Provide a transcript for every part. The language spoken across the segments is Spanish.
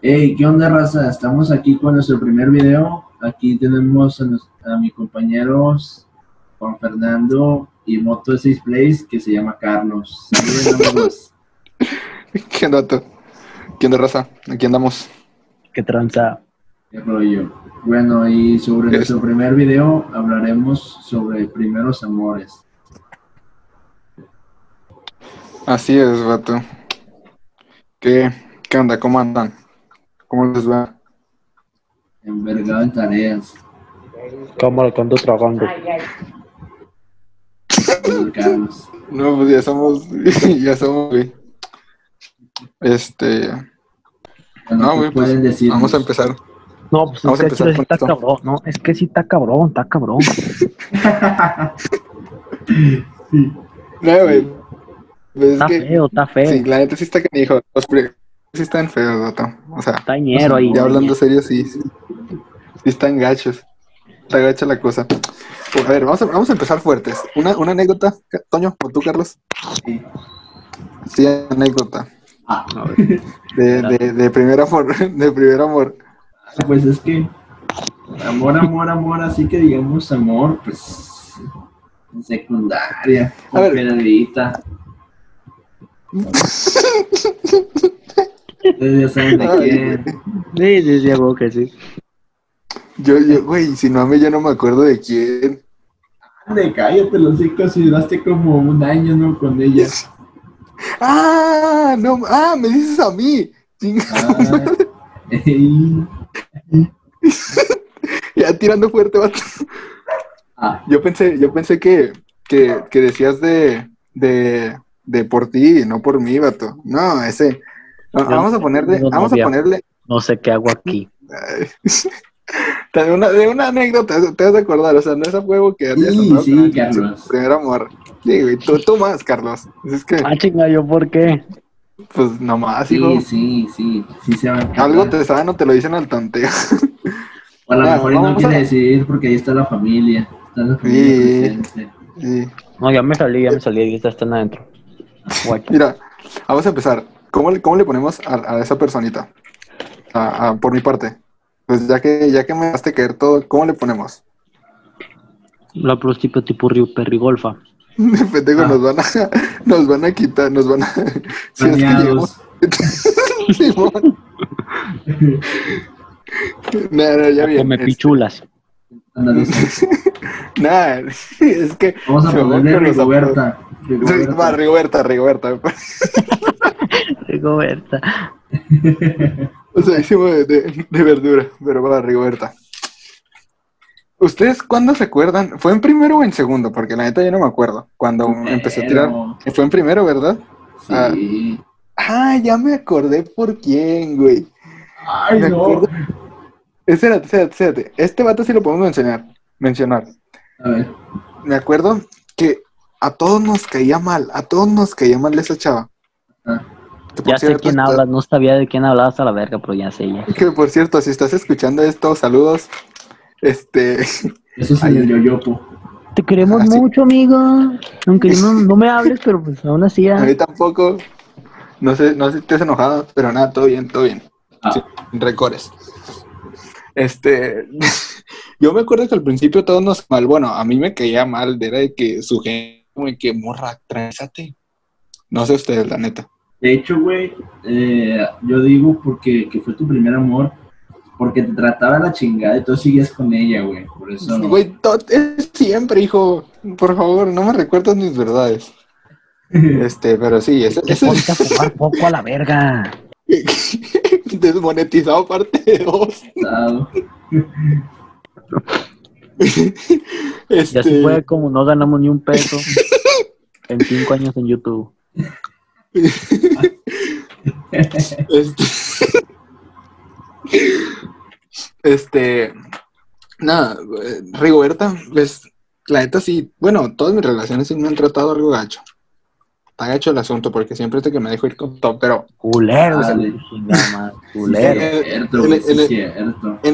Hey, ¿qué onda, raza? Estamos aquí con nuestro primer video. Aquí tenemos a, nos- a mis compañeros Juan Fernando y Moto 6 Plays, que se llama Carlos. ¿Qué onda? ¿Qué onda, raza? Aquí andamos. ¿Qué tranza? ¿Qué rollo? Bueno, y sobre Es- nuestro primer video hablaremos sobre primeros amores. Así es, vato. ¿Qué, qué onda? ¿Cómo andan? ¿Cómo les va? Envergado en tareas. ¿Cómo lo ando tragando? Don Carlos. No, pues ya somos, ya somos, güey. Este, Bueno, no, ¿qué güey, pues pueden decirnos? vamos a empezar. No, pues Vamos a es que empezar sí está esto. cabrón. No, es que sí está cabrón, está cabrón. No, güey. Pues es Está que, feo, está feo. sí, la neta sí está que dijo. Los sí están feos, vato. O sea, Está ñero ahí. ya hablando serio, sí, sí. Sí están gachos. Está gacha la cosa. A ver, vamos a, vamos a empezar fuertes. Una, una anécdota, Toño, o tú, Carlos. Sí. Sí, anécdota. Ah, A ver, De, de, de primer amor, de primer amor. pues es que amor, amor, amor, así que digamos amor, pues en secundaria, A ver. Pedrita. Ya saben de quién. Sí, sí, sí, a sí. Yo, yo, güey, si no a mí yo no me acuerdo de quién. Ande, cállate los hijos y duraste como un año, ¿no? Con ella. Ah, no, ah, me dices a mí. Ah, ya tirando fuerte, vato. Ah, Yo pensé, yo pensé que, que, que decías de, de, de por ti, no por mí, vato. No, ese. No, vamos a ponerle, No, vamos a ponerle No sé qué hago aquí. de una, de una anécdota, te vas a acordar, o sea, no es a huevo que Sí, sí, Carlos. primer amor. Sí, güey, tú, tú más, Carlos. Es que, Ah, chinga, ¿yo por qué? pues nomás, hijo. sí, sí, sí, sí se van a Algo te saben o te lo dicen al tanteo. O a lo Ya, mejor no quiere a- decidir porque ahí está la familia. Está la familia Sí. Sí. No, ya me salí, ya me salí. Y están adentro. Guacho. Mira, vamos a empezar. ¿Cómo le, cómo le ponemos a, a esa personita? A- a- por mi parte. Pues ya que, ya que me dejaste caer todo, ¿cómo le ponemos? La prostituta tipo Río Perrigolfa. Pendejo, Ah. nos van a, nos van a quitar, nos van a. Si es que llegamos. Nah, no, ya bien. Come Este, pichulas. Nah, es que. Vamos a me ponerle Rigoberta. Va, Rigoberta, Rigoberta. Rigoberta. O sea, hicimos de, de- de verdura, pero va, Rigoberta. ¿Ustedes cuándo se acuerdan? ¿Fue en primero o en segundo? Porque la neta yo no me acuerdo. Cuando empecé a tirar. Fue en primero, ¿verdad? Sí. Ah, ya me acordé por quién, güey. Ay, Me no. acuerdo. Espérate, espérate, espérate. Este vato sí lo podemos mencionar. Mencionar. A ver. Me acuerdo que a todos nos caía mal. A todos nos caía mal esa chava. Ah, Ya sé quién está- hablas. No sabía de quién hablabas a la verga, pero ya sé ya. Que por cierto, si estás escuchando esto, saludos. Este. Eso es el yoyopo. Te queremos Ah, sí. mucho, amigo. Aunque no, no me hables, pero pues aún así. A mí tampoco. No sé, no sé si estés enojado, pero nada, todo bien, todo bien. Ah, recores. Este. Yo me acuerdo que al principio todos nos mal. Bueno, a mí me caía mal. Era de que su gente, que morra, tránzate. No sé ustedes, la neta. De hecho, güey, eh, yo digo porque que fue tu primer amor, porque te trataba la chingada y tú sigues con ella, güey. Por eso. Güey, es siempre, hijo. Por favor, no me recuerdas mis verdades. Este, pero sí, ese, Te ese ponte a jugar poco a la verga. desmonetizado parte 2. Pasado. Ya se Este, fue como no ganamos ni un peso en cinco años en YouTube. Este, este, nada, Rigoberta, pues, la neta sí, bueno, todas mis relaciones sí me han tratado algo gacho. Está gacho el asunto porque siempre es de que me dejo ir con todo, pero Culero, Dale. chingada culero.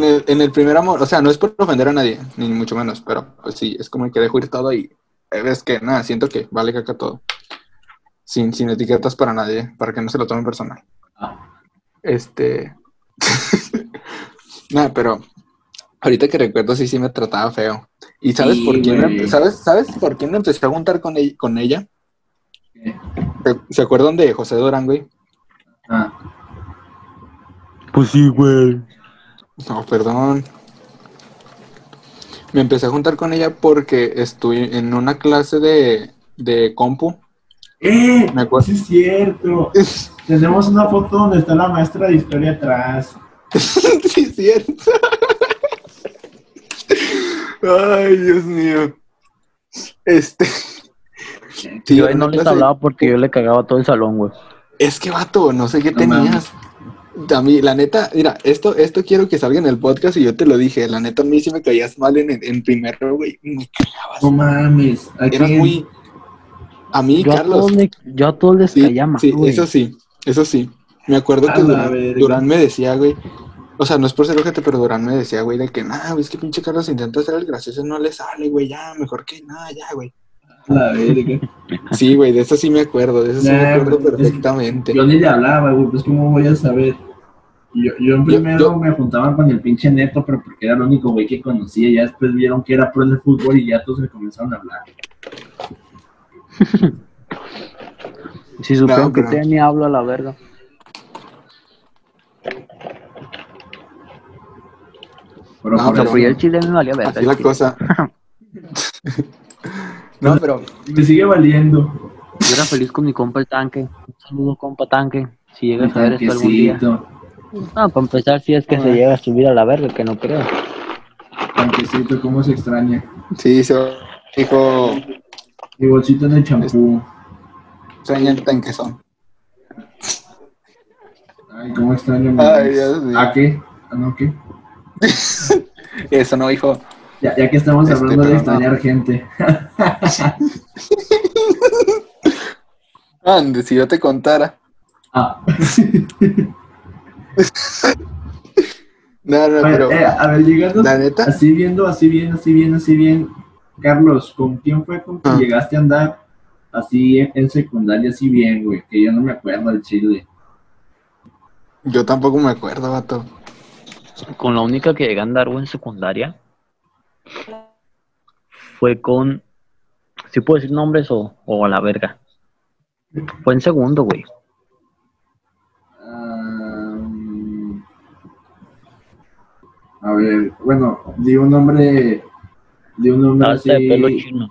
el, en el primer amor, o sea, no es por ofender a nadie, ni mucho menos, pero pues, sí, es como que dejo ir todo y eh, ves que nada, siento que vale caca todo. Sin, sin etiquetas para nadie, para que no se lo tomen personal. Ah, Este, Nada, pero ahorita que recuerdo, sí, sí me trataba feo. ¿Y sabes Sí, por quién? me- ¿Sabes, ¿Sabes por quién me empecé a juntar con, ella- con ella? ¿Qué? ¿Se- ¿Se acuerdan de José Durán, güey? Ah, Pues sí, güey. No, perdón. Me empecé a juntar con ella porque estoy en una clase de, de compu. ¡Eh! Me acuerdo. Sí es cierto. Tenemos una foto donde está la maestra de historia atrás. sí, es cierto. Ay, Dios mío. Este. Sí, yo no les hablaba porque yo le cagaba todo el salón, güey. Es que, vato, no sé qué No tenías. A mí, la neta, mira, esto, esto quiero que salga en el podcast y yo te lo dije. La neta, a mí sí me caías mal en, en primero, güey. Me cagabas. No mames. ¿a Eras muy. A mí, Yo a, Carlos. todos le- yo a todos les Sí, caía mal, sí, güey. eso sí, eso sí. Me acuerdo A que Durán, me decía, güey. O sea, no es por ser ojete, pero Durán me decía, güey, de que, nah, güey, es que pinche Carlos intenta hacer el gracioso y no le sale, güey, ya, mejor que nada, ya, güey. La verga. Sí, güey, de eso sí me acuerdo, de eso sí me acuerdo pues, es que perfectamente. Yo ni le hablaba, güey, pues cómo voy a saber. Yo, yo en primero yo- me juntaba con el pinche neto, pero porque era el único güey que conocía. Ya después vieron que era pro de fútbol y ya todos me comenzaron a hablar. Si supieron No, que te ni hablo a la verga. Pero No, Pero pero- pues el chile me valía verga. Así la cosa. no, pero, me sigue valiendo. Yo era feliz con mi compa el tanque. Un saludo, compa tanque. Si llegas a ver esto algún día. No, para empezar, si es que se llega a subir a la verga, que no creo. Tanquecito, cómo se extraña. sí, se dijo, Mi bolsito en el champú. sueña el tanquezón. Ay, cómo extraño. Ay, ex. Dios mío. ¿A qué? ¿A no qué? Eso no, hijo. Ya, ya que estamos Este, hablando de no. extrañar gente. Ande, si yo te contara. Ah. No, no, pero, eh, a ver, llegando la neta, así viendo, así bien, así bien, así bien. Carlos, ¿con quién fue con quien Ah. llegaste a andar así en, en secundaria, así bien, güey? Que yo no me acuerdo del chile. yo tampoco me acuerdo, vato. Con la única que llegué a andar, güey, en secundaria. Fue con. Si puedo decir nombres o, o a la verga. Fue en segundo, güey. A ver, bueno, di un nombre, di un nombre Hasta de pelo así. chino.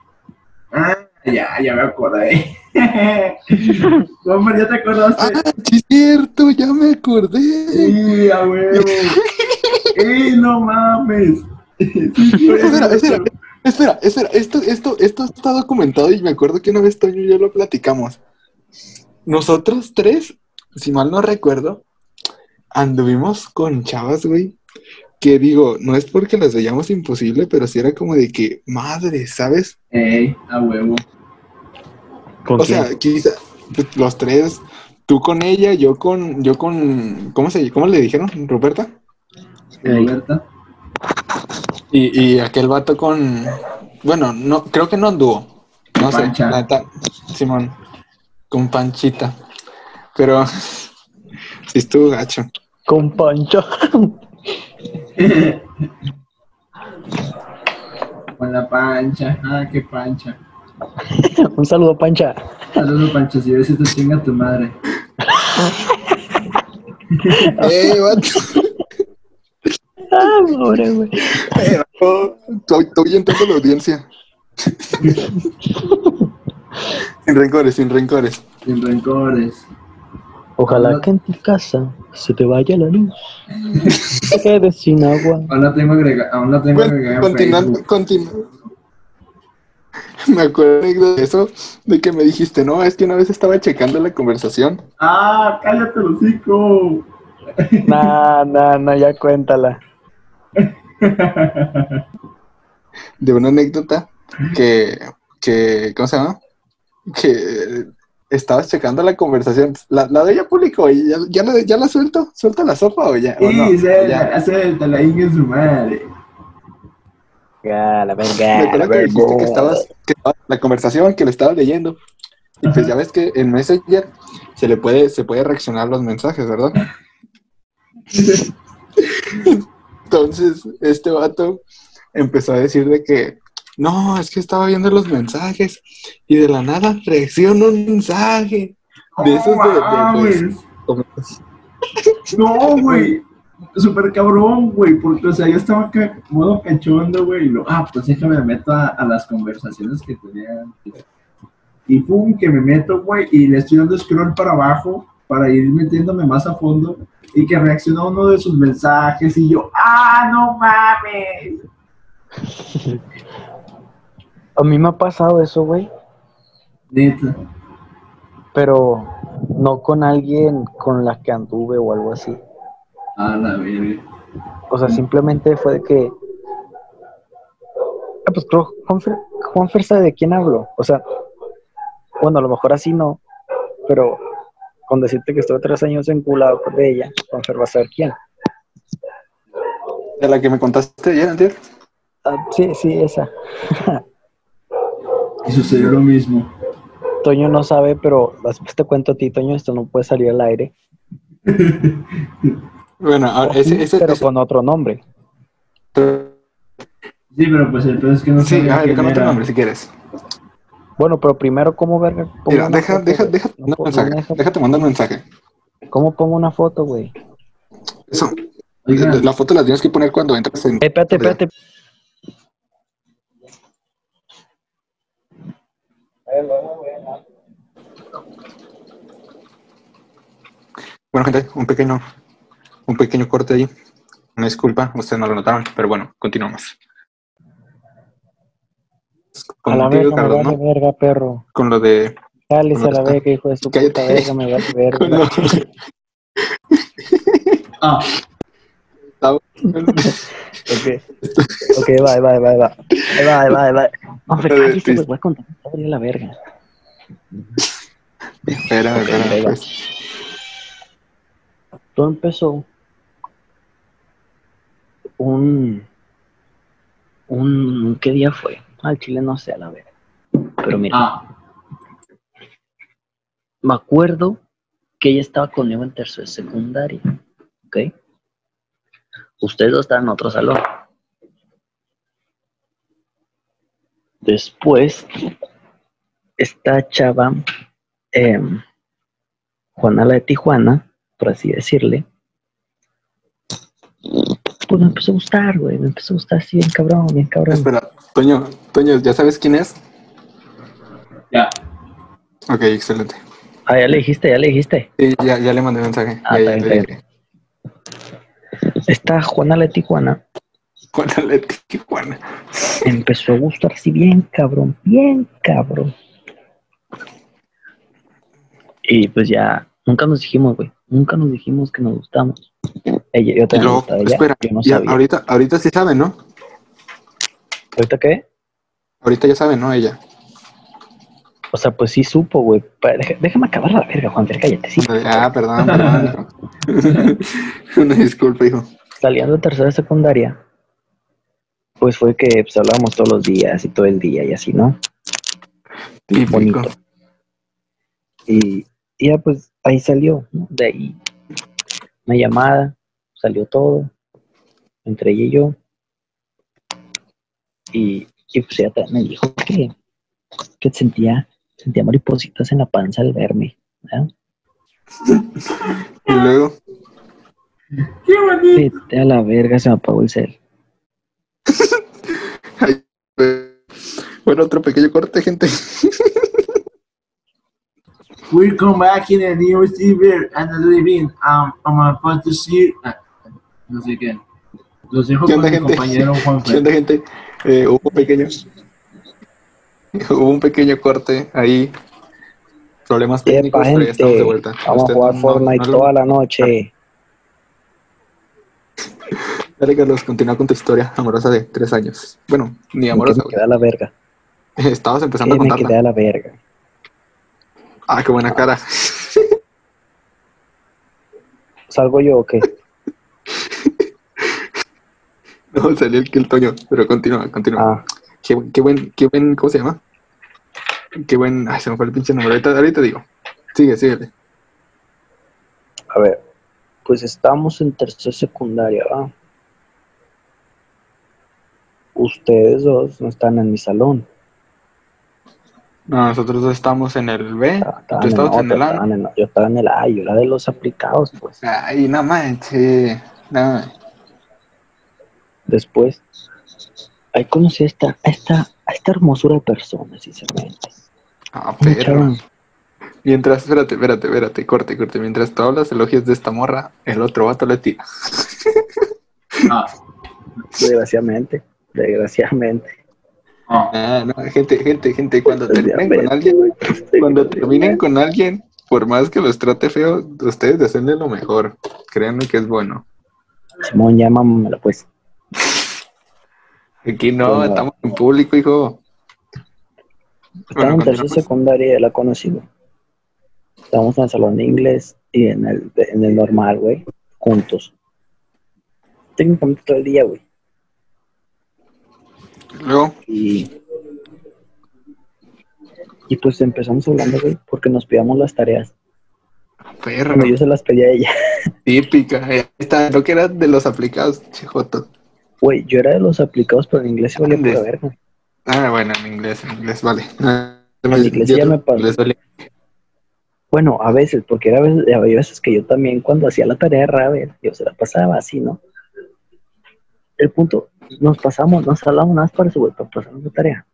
Ah, ya, ya me acordé. Hombre, ¿ya te acordaste? Ah, sí es cierto, ya me acordé. Sí, a huevo. ¡Ey, no mames! Sí, Espera, espera, espera, espera, esto, esto, esto está documentado y me acuerdo que una vez Toño y yo lo platicamos. Nosotros tres, si mal no recuerdo, anduvimos con chavas, güey, que digo, no es porque las veíamos imposible, pero sí era como de que, madre, ¿sabes? Ey, a huevo. ¿Con O quién? sea, quizá pues, los tres, tú con ella, yo con, yo con, ¿cómo se, cómo le dijeron? Ruperta. Roberta. Y, y aquel vato con, bueno, no, creo que no anduvo. No sé, Pancha. Simón, con Panchita. Pero sí estuvo gacho. Con Pancho. Con la pancha. Ah, qué pancha. Un saludo, Pancha. Saludos, pancha. Si ves esto, chinga tu madre. ¡Eh, vato! Ah, pobre, güey. Estoy, estoy entrando la audiencia. sin rencores, sin rencores. Sin rencores. Ojalá que en tu casa se te vaya la luz. Te quedes sin agua. Aún la tengo agregada. Aún la tengo Bueno, agregada en continuando, continuando. Me acuerdo de eso, de que me dijiste, no, es que una vez estaba checando la conversación ¡Ah, cállate, hocico! Nah, nah, nah, ya cuéntala. de una anécdota que, que ¿cómo se llama? Que estabas checando la conversación. La, la de ella publicó y ya, ya, la, ya la suelto, suelta la sopa o ya. o no? Sí, se, Ya. se, te la ingue su madre. Ya, la Me verga, la acuerdo que dijiste que estabas, que estaba- la conversación que le estabas leyendo. Y pues Ajá. ya ves que en Messenger se le puede, se puede reaccionar los mensajes, ¿verdad? Entonces, este vato empezó a decir de que, no, es que estaba viendo los mensajes y de la nada reaccionó un mensaje de esos de, de, pues, No, güey. Súper cabrón, güey, porque, o sea, yo estaba acá, modo cachondo, güey, y lo, ah, pues déjame me meto a, a las conversaciones que tenía antes. Y pum, que me meto, güey, y le estoy dando scroll para abajo para ir metiéndome más a fondo y que reaccionó uno de sus mensajes y yo, ah, no mames. A mí me ha pasado eso, güey, Neta. pero no con alguien con la que anduve o algo así. A la verga. O sea, simplemente fue de que. Ah, pues creo, Juanfer, Juanfer sabe de quién hablo. O sea, bueno, a lo mejor así no, pero con decirte que estuve tres años enculado por ella, Juanfer va a saber quién. de la que me contaste ayer, antier. Ah, sí, sí, esa. Y sucedió lo mismo. Toño no sabe, pero después te cuento a ti, Toño, esto no puede salir al aire. Bueno, ahora, ese, ese, pero ese- con otro nombre. Sí, pero pues el peor es que no sí, a ver, quién con otro nombre si quieres. Bueno, pero primero, ¿cómo pongo Mira, deja, foto, deja, déjate No mensaje. deja- Déjate mandar un mensaje. ¿Cómo pongo una foto, güey? Eso. Oiga, La foto la tienes que poner cuando entras en. Espérate, espérate. Bueno, gente, un pequeño, un pequeño corte ahí. Una disculpa, ustedes no lo notaron, pero bueno, continuamos. A la me vale ¿no? verga, perro. Con lo de. Cállese a la verga, hijo de su Cállate. puta verga, me vale con verga. lo- ah, Ok, ok, va, va, va, va. Ahí va, ahí va, va. No, pero A ver, cállese, güey, voy a contar de la verga. Espera, Ok, espera, pues. Todo empezó un, un, ¿qué día fue? Al Chile no sé, a la verga. Pero mira, ah, me acuerdo que ella estaba conmigo en tercero de secundaria, ¿ok? Ustedes dos estaban en otro salón. Después, esta chava, em, Juana la de Tijuana, por así decirle, pues me empezó a gustar, güey, me empezó a gustar así bien cabrón, bien cabrón. Espera, Toño, Toño, ¿ya sabes quién es? ya. Ok, excelente. Ah, ya le dijiste, ya le dijiste. Sí, ya, ya le mandé mensaje. Ah, ya, está ya bien, le está Juana la Tijuana Con la Tijuana. empezó a gustar así bien cabrón, bien cabrón. Y pues ya, nunca nos dijimos, güey, nunca nos dijimos que nos gustamos. Ella, yo también luego, gustaba espera, yo no ya, sabía. ahorita, ahorita sí saben, ¿no? ¿Ahorita qué? Ahorita ya saben, ¿no? Ella. O sea, pues sí supo, güey. Déjame acabar la verga, Juan, Fer, cállate, sí. Ah, perdón, perdón, hijo. Una disculpa, hijo. Saliendo de tercera secundaria, pues fue que pues, hablábamos todos los días y todo el día y así, ¿no? Bonito. Y, y ya pues ahí salió, ¿no? De ahí una llamada, salió todo, entre ella y yo. Y, y pues ella me dijo que, que sentía, sentía maripositas en la panza al verme. ¿verdad? Y luego, ¡Qué bonito! Vete a la verga, se me apagó el cel. ay, bueno, otro pequeño corte, gente. Welcome back in the new Steven and the living. Um, I'm about to see. Ah, no sé qué. Los dejo ¿Qué con onda, mi gente? compañero Juan ¿Qué onda, gente? Eh, hubo pequeños. Hubo un pequeño corte ahí. Problemas técnicos, Epa, pero ya estamos de vuelta. vamos a jugar no- Fortnite no toda la noche. Dale, Carlos, continúa con tu historia amorosa de tres años. Bueno, ni Que amorosa. me queda la verga. Estabas empezando Que a contarla. la verga. Ah, qué buena cara. ¿Salgo yo o qué? No, salió el que el Toño, pero continúa, continúa. Ah, qué buen, qué buen, ¿cómo se llama? Qué buen, ay, se me fue el pinche nombre. Ahorita, ahorita digo. Sigue, síguele. a ver. pues estábamos en tercera secundaria, ¿va? Ustedes dos no están en mi salón. No, nosotros dos estamos en el B. Estaban Tú en estabas en el A. yo estaba en el A, yo era de los aplicados, pues. Ay, no manches. No. Después, ahí conocí a esta, a esta, a esta hermosura de personas, sinceramente. Ah, chava, Mientras, espérate, espérate, espérate, corte, corte. Mientras tú hablas elogios de esta morra, el otro vato le tira. Ah, Desgraciadamente, desgraciadamente. ah, Ah, no, gente, gente, gente, cuando terminen con alguien, cuando terminen con alguien, por más que los trate feo, ustedes deseenle lo mejor. Créanme que es bueno. Simón, llámamela, pues. Aquí no, Bueno. estamos en público, hijo. Estaba en tercera secundaria la conocí, güey. Estábamos en el salón de inglés y en el, en el normal, güey, juntos. Técnicamente todo el día, güey. Luego, Y, y pues empezamos hablando, güey, porque nos pedíamos las tareas. perro, Bueno, yo se las pedía a ella. típica. Ahí está, lo que era de los aplicados, chijoto. Güey, yo era de los aplicados, pero en inglés se valía pura verga. Ah, bueno, en inglés, en inglés, vale. Ah, En inglés ya me vale. Bueno, a veces, porque era, veces- había veces que yo también cuando hacía la tarea de Ravel, yo se la pasaba así, ¿no? El punto, nos pasamos, nos hablamos nada más para eso, güey, para pasar la tarea.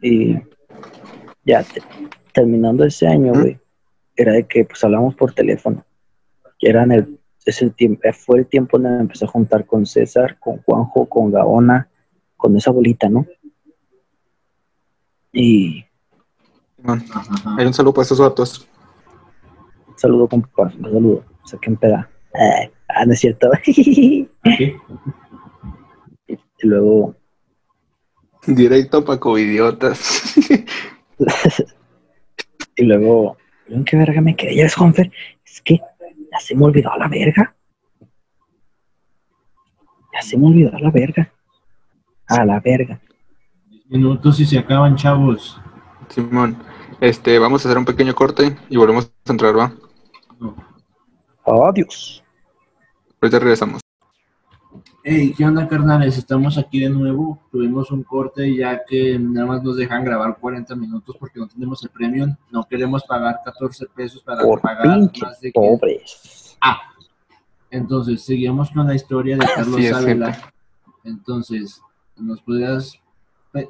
Y ya, te- terminando ese año, Ujú. güey, era de que pues hablamos por teléfono. Que era en el, es el tiempo, fue el tiempo donde me empecé a juntar con César, con Juanjo, con Gaona, con esa bolita, ¿no? Y. Hay un saludo para esos vatos. Un saludo, compa. Un saludo. Saquen peda. Eh, ah, no es cierto. y luego, Directo para covidiotas. y luego, ¿en qué verga me quedé? Ya ves, Juanfer, es que ya se me olvidó la verga. Ya se me olvidó la verga. A la verga. Diez minutos y se acaban, chavos. Simón, este, vamos a hacer un pequeño corte y volvemos a entrar, ¿va? No. Adiós. Ahorita regresamos. Hey, ¿qué onda, carnales? Estamos aquí de nuevo. Tuvimos un corte ya que nada más nos dejan grabar 40 minutos porque no tenemos el premium. No queremos pagar 14 pesos para Por pagar pinche más de que... pobres. Ah, entonces seguimos con la historia de Carlos es, Ávila. Entonces, ¿nos podrías,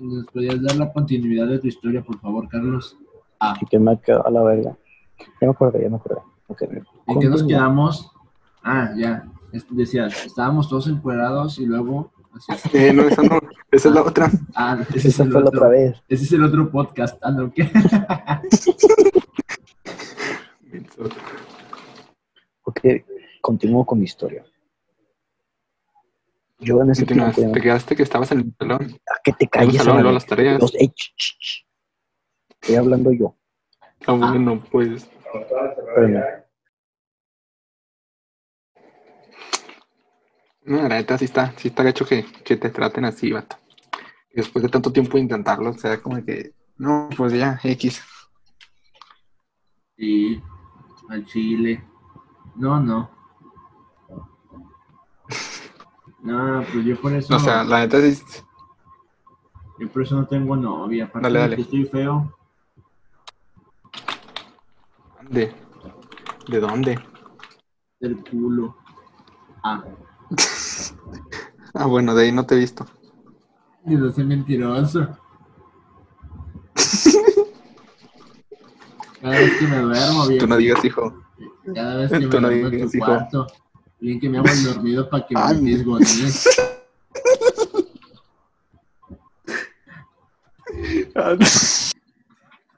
¿nos podrías dar la continuidad de tu historia, por favor, Carlos? Ah, Y que me quedó a la verga. Ya me acordé, ya me acordé. Ok. ¿en qué nos quedamos? Ah, ya. Es- Decías, estábamos todos encuerados y luego... así. Eh, no, esa no, esa es la otra. Ah, ese es, Esa el fue la otro, otra vez. ese es el otro podcast. Ah, no, ¿qué? Ok, continúo con mi historia. Yo en ese Continúas. tiempo... Te quedaste que estabas en el salón. ¿A que te En el calles? salón, luego las tareas. Los- ey, ch, ch, ch. Estoy hablando yo. Ah, bueno, pues. Espérame. No, la neta sí está, sí está gacho que, que te traten así, vato. Después de tanto tiempo de intentarlo, o sea, como que, no, pues ya, X. Sí, al chile. No, no. No, pues yo por eso, O sea, la neta sí, yo por eso no tengo novia. Aparte Dale, de que estoy feo, ¿de, de dónde? del culo. Ah, Ah, bueno, de ahí no te he visto. y no soy mentiroso. Cada vez que me duermo, bien. Tú no digas, hijo. Cada vez que me Tú no duermo en digas, tu hijo. cuarto. Bien que me hago el dormido para que Ay. me fisgonees.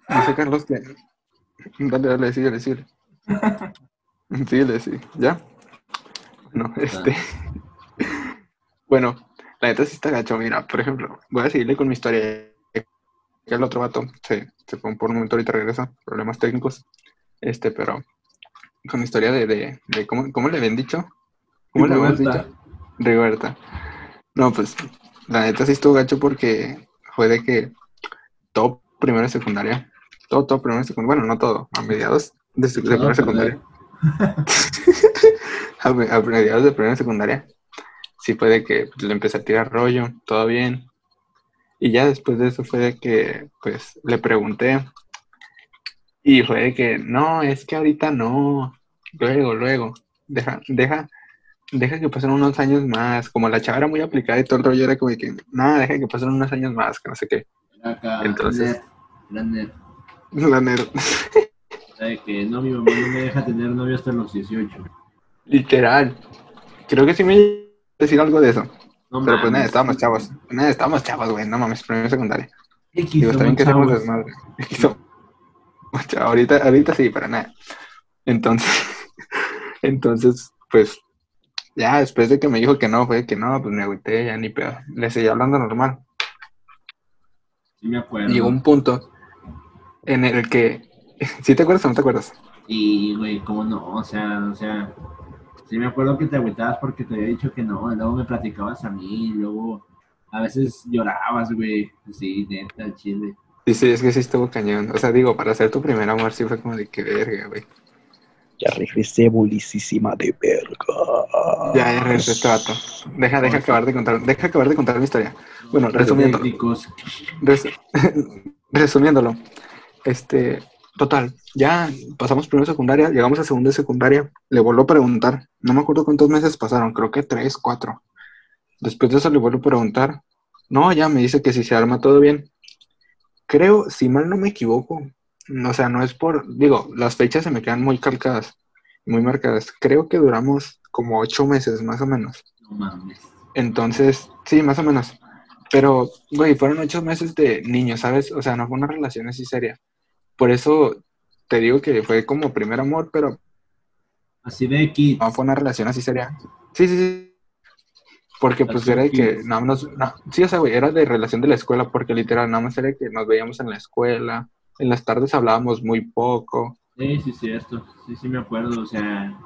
Dice Carlos que. Dale, dale, síguele, síguele. Síguele, sí. ¿Ya? No, este. Bueno, la neta sí está gacho. Mira, por ejemplo, voy a seguirle con mi historia. Que el otro vato se, se fue por un momento, ahorita regresa. Problemas técnicos. Este, pero. Con mi historia de. de, de cómo, ¿Cómo le habían dicho? ¿Cómo le Rigoberta. dicho? Rigoberta. No, pues. La neta sí estuvo gacho porque fue de que todo primero y secundaria, todo, todo primero y secundaria, bueno, no todo, a mediados de, de primero perder. secundaria, a, a mediados de primera secundaria, sí fue de que pues, le empecé a tirar rollo, todo bien. Y ya después de eso fue de que, pues, le pregunté. Y fue de que, no, es que ahorita no. Luego, luego. Deja, deja, deja que pasen unos años más. Como la chava era muy aplicada y todo el rollo era como de que, nada, deja que pasen unos años más, que no sé qué. Acá, Entonces- la nerd, La nerd. De que no, mi mamá no me deja tener novio hasta los 18. Literal. Creo que sí me iba a decir algo de eso. No Pero pues nada, estábamos chavos. Nada, estábamos chavos, güey. No mames, primero secundaria. Digo, está bien que hacemos desmadre. Ahorita, ahorita sí, para nada. Entonces, entonces, pues, ya después de que me dijo que no, fue que no, pues me agüité, ya ni pedo. Le seguí hablando normal. Sí me acuerdo. Llegó un punto en el que, ¿sí te acuerdas o no te acuerdas? Y, güey, cómo no, o sea, o sea, sí me acuerdo que te agüitabas porque te había dicho que no, y luego me platicabas a mí, y luego a veces llorabas, güey, sí, neta, al chile. Sí, sí, es que sí estuvo cañón. O sea, digo, para ser tu primer amor sí fue como de que verga, güey. Ya regresé bulicísima de verga. Ya, ya regresó este vato. Deja, deja acabar de contar, deja acabar de contar mi historia. Bueno, resumiendo. Res- resumiéndolo, este, total, ya pasamos primero secundaria, llegamos a segunda secundaria, le vuelvo a preguntar, no me acuerdo cuántos meses pasaron, creo que tres, cuatro. Después de eso le vuelvo a preguntar, no, ya me dice que si se arma todo bien. Creo, si mal no me equivoco, o sea, no es por, digo, las fechas se me quedan muy calcadas, muy marcadas. Creo que duramos como ocho meses, más o menos. No mames. Entonces, sí, más o menos. Pero, güey, fueron ocho meses de niño, ¿sabes? O sea, no fue una relación así seria. Por eso te digo que fue como primer amor, pero Así de X. no fue una relación así seria. Sí, sí, sí. Porque pues era de que nada más, no, sí, o sea, güey, era de relación de la escuela, porque literal, nada más era que nos veíamos en la escuela, en las tardes hablábamos muy poco. Sí, sí, cierto. Sí, sí, me acuerdo, o sea,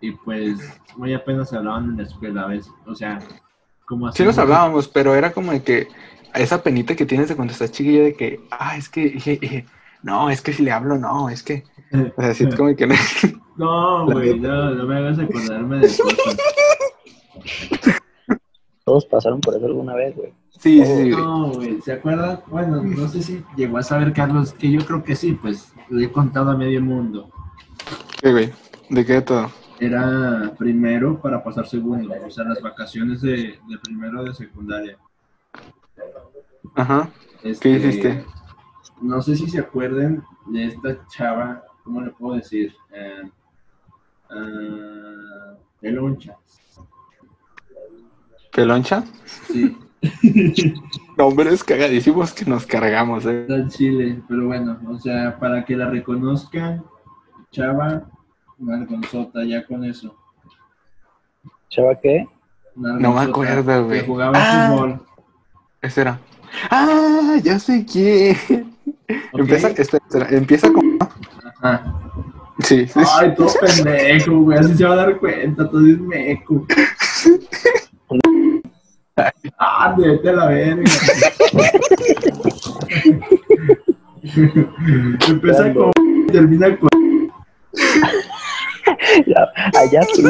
y pues muy apenas hablaban en la escuela, ¿ves? O sea, como así. Sí nos hablábamos, pero era como de que esa penita que tienes de cuando estás chiquilla de que, ah, es que, je, je, no, es que si le hablo, no, es que, o sea, así como que no. No, güey, no, no me hagas acordarme de cosas. Todos pasaron por eso alguna vez, güey. Sí, sí, sí. No, güey, ¿se acuerdan? Bueno, no sé si llegó a saber Carlos, que yo creo que sí, pues le he contado a medio mundo. ¿Qué, güey? ¿De qué todo? Era primero para pasar segundo, o sea, las vacaciones de, de primero de secundaria. Ajá. Este, ¿Qué hiciste? No sé si se acuerdan de esta chava, ¿cómo le puedo decir? Eh, ah, peloncha. ¿Peloncha? Sí, Nombres cagadísimos que nos cargamos, eh. está en Chile, pero bueno, o sea, para que la reconozcan, chava, nalgonzota, ya con eso. ¿Chava qué? Nalgonzota, me acuerdo, güey. Que jugaba Ah. fútbol. Ese era. Ah, ya sé quién. Empieza, espera, espera, empieza con. Ajá. Sí, sí. Ay, todo pendejo, güey, así se va a dar cuenta, todo es meco. Ah, vete a la verga. Empieza con y termina con. Ya, allá tú,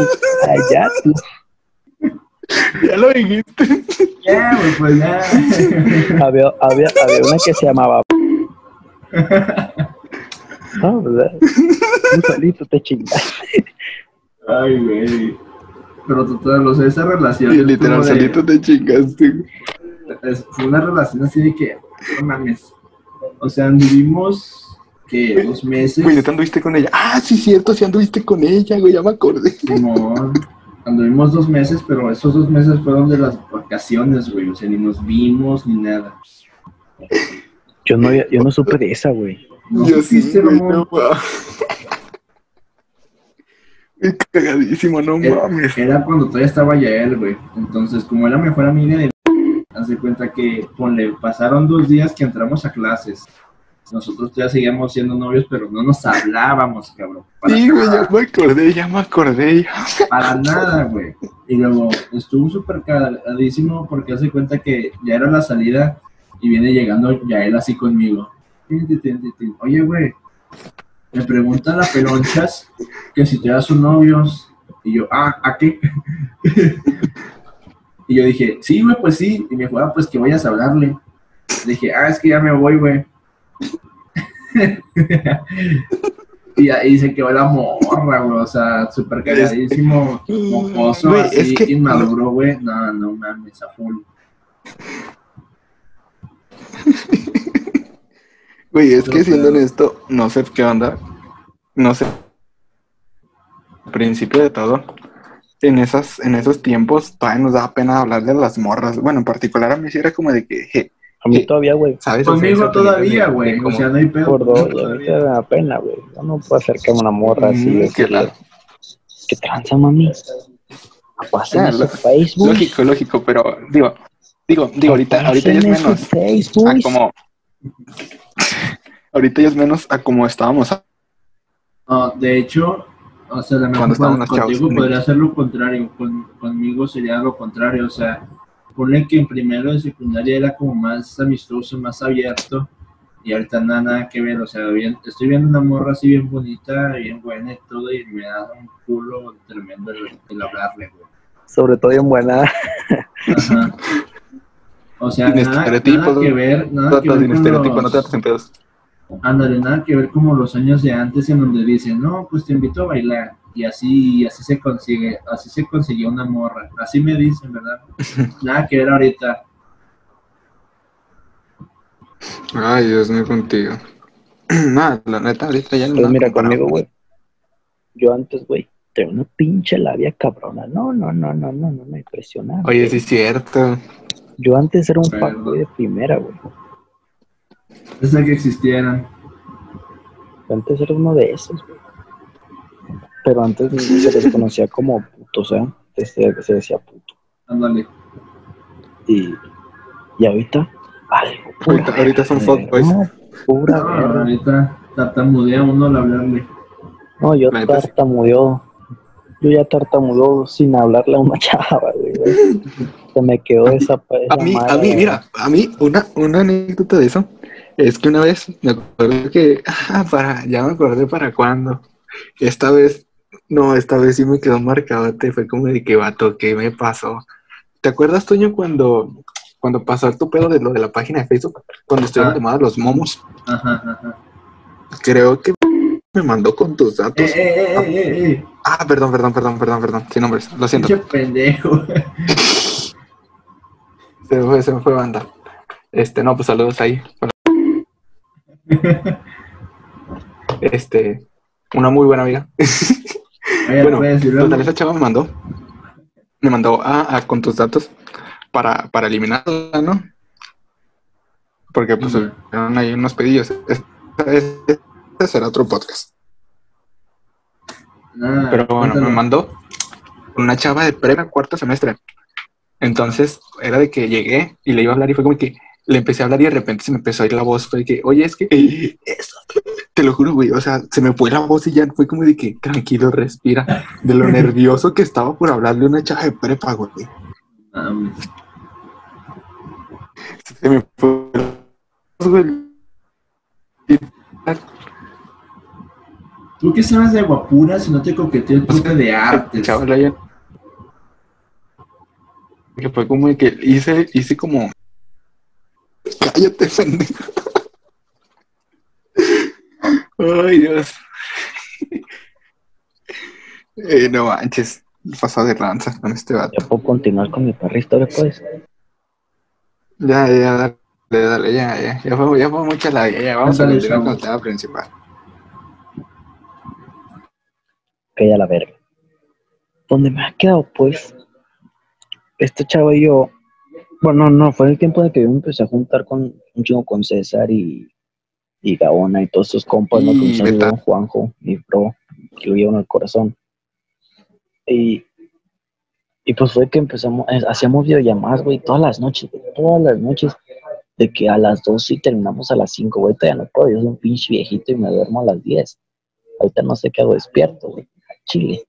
allá tú. Ya lo dijiste. Ya, güey, pues ya. Había, había, había una que se llamaba. No, ¿verdad? Tú solito te chingas. Ay, güey. Pero total, o sea, esa relación. Y es literal, de- solito te chingaste. es- fue una relación así de que, no mames. O sea, anduvimos, que Dos meses. Güey, ¿neta anduviste con ella? Ah, sí, cierto, sí anduviste con ella, güey, ya me acordé. Simón, anduvimos dos meses, pero esos dos meses fueron de las vacaciones, güey. O sea, ni nos vimos ni nada. Yo no, yo no supe de esa, güey. No Yo sí, supiste, güey, no mames. Cagadísimo, no Era, mames. era cuando todavía estaba Yael, güey. Entonces, como era mejor amiga de hace cuenta que, ponle, pasaron dos días que entramos a clases. Nosotros ya seguíamos siendo novios, pero no nos hablábamos, cabrón. Sí, güey, ya me acordé, ya me acordé. ya. para nada, güey. Y luego estuvo súper cagadísimo porque hace cuenta que ya era la salida y viene llegando Yael así conmigo. Oye, güey, me preguntan a pelonchas que si te das sus novios. Y yo, ah, ¿a qué? y yo dije, sí, güey, pues sí. Y me dijo, ah, pues que vayas a hablarle. Le dije, ah, es que ya me voy, güey. y ahí se quedó la morra, güey. O sea, súper cagadísimo, mocoso, así, es que- inmaduro, güey. No, no mames, a full. Güey, es que siendo honesto, no sé qué onda. No sé. Al principio de todo, en esas, en esos tiempos todavía nos daba pena hablarle a las morras. Bueno, en particular a mí sí era como de que, je, A mí todavía, güey. ¿sabes? O sea, Conmigo todavía, de- güey. de O sea, no hay pedo. Por dos, conmigo a mí te da pena, güey. Yo no puedo acercarme a una morra así. Mm, de que la- ¿Qué tranza, mami? Pásame Ah, su lo- Facebook. Lógico, lógico, pero digo, digo, digo, ahorita, ahorita ya es menos a como, ahorita ya es menos a como estábamos. De hecho, o sea, la Cuando mejor chavos, contigo podría ser lo contrario, con, conmigo sería lo contrario, o sea, ponle que en primero de secundaria era como más amistoso, más abierto, y ahorita nada, nada que ver, o sea, bien, estoy viendo una morra así bien bonita, bien buena y todo, y me da un culo tremendo el, el hablarle, güey. Sobre todo bien buena. Ajá. O sea, Sin nada, estereotipos, nada que ver, nada que ver sin estereotipo, no los- te tratas en pedos. Ándale, nada que ver como los años de antes en donde dicen, no, pues te invito a bailar. Y así, así se consigue, así se consiguió una morra. Así me dicen, ¿verdad? Nada que ver ahorita. Ay, Dios mío, contigo. Nada, la neta, ahorita ya no. Pues mira, conmigo, güey. Yo antes, güey, tenía una pinche labia cabrona. No, no, no, no, no, no, me impresionaba. Oye, sí es cierto. Yo antes era un fuckboy de primera, güey. Desde que existieran. Yo antes era uno de esos, güey. Pero antes se les conocía como putos, ¿eh? Se, se decía puto. Ándale. Y, y ahorita, algo. Ahorita- ahorita son fuckboys. No, pura No, verga. ahorita tartamudea uno al hablarle. No, yo tartamudeo. Yo ya tartamudeo sin hablarle a una chava, güey. güey. Se me quedó esa, A esa mí, a mí, mira, a mí, una, una anécdota de eso es que una vez me acuerdo que, ah, para, ya me acordé para cuándo. Esta vez, no, esta vez sí me quedó marcado, te fue como de que vato, ¿qué me pasó? ¿Te acuerdas, Toño, cuando, cuando pasó tu pedo de lo de la página de Facebook? Cuando estuvieron de moda los momos, Ajá, ajá. creo que me mandó con tus datos. eh, eh, eh, eh, eh. Ah, perdón, perdón, perdón, perdón, perdón, sin nombres, lo siento. Pinche pendejo. Se me fue, se me fue banda. Este, no, pues saludos ahí. Este, una muy buena amiga. Oye, bueno, luego. total, esa chava me mandó, me mandó a, a- con tus datos para, para eliminarla, ¿no? Porque pues Ujú. eran ahí unos pedillos. Es- es- será otro podcast. Pero bueno, me mandó una chava de prepa cuarto semestre. Entonces era de que llegué y le iba a hablar y fue como que le empecé a hablar y de repente se me empezó a ir la voz. Fue de que, oye, es que eso, te lo juro, güey. O sea, se me fue la voz y ya fue como de que tranquilo, respira. De lo nervioso que estaba por hablarle a una chava de prepa, güey. Se me fue la voz, güey. ¿Tú qué sabes de guapura si no te coqueteó el profe de artes? Chaval, Que fue como de que hice, hice como. Cállate, pendejo. Ay, Dios. Eh, no manches. Pasado de lanza con este vato. Ya puedo continuar con mi perra historia, pues. Ya, ya, dale, dale, ya, ya. Ya fue, ya fue mucha la ya, ya. Vamos a el tema principal. Que ya la verga. Donde me ha quedado, pues, este chavo y yo, bueno, no, fue el tiempo de que yo me empecé a juntar con un chingo con César y, y Gaona y todos esos compas, ¿no? Con saludo, Beta. Juanjo, mi bro, que lo llevo en el corazón. Y, y pues fue que empezamos, eh, hacíamos videollamadas, güey, todas las noches, todas las noches, de que a las 2 y terminamos a las 5, güey, todavía no puedo, yo soy un pinche viejito y me duermo a las 10. Ahorita no sé qué hago despierto, güey, Chile.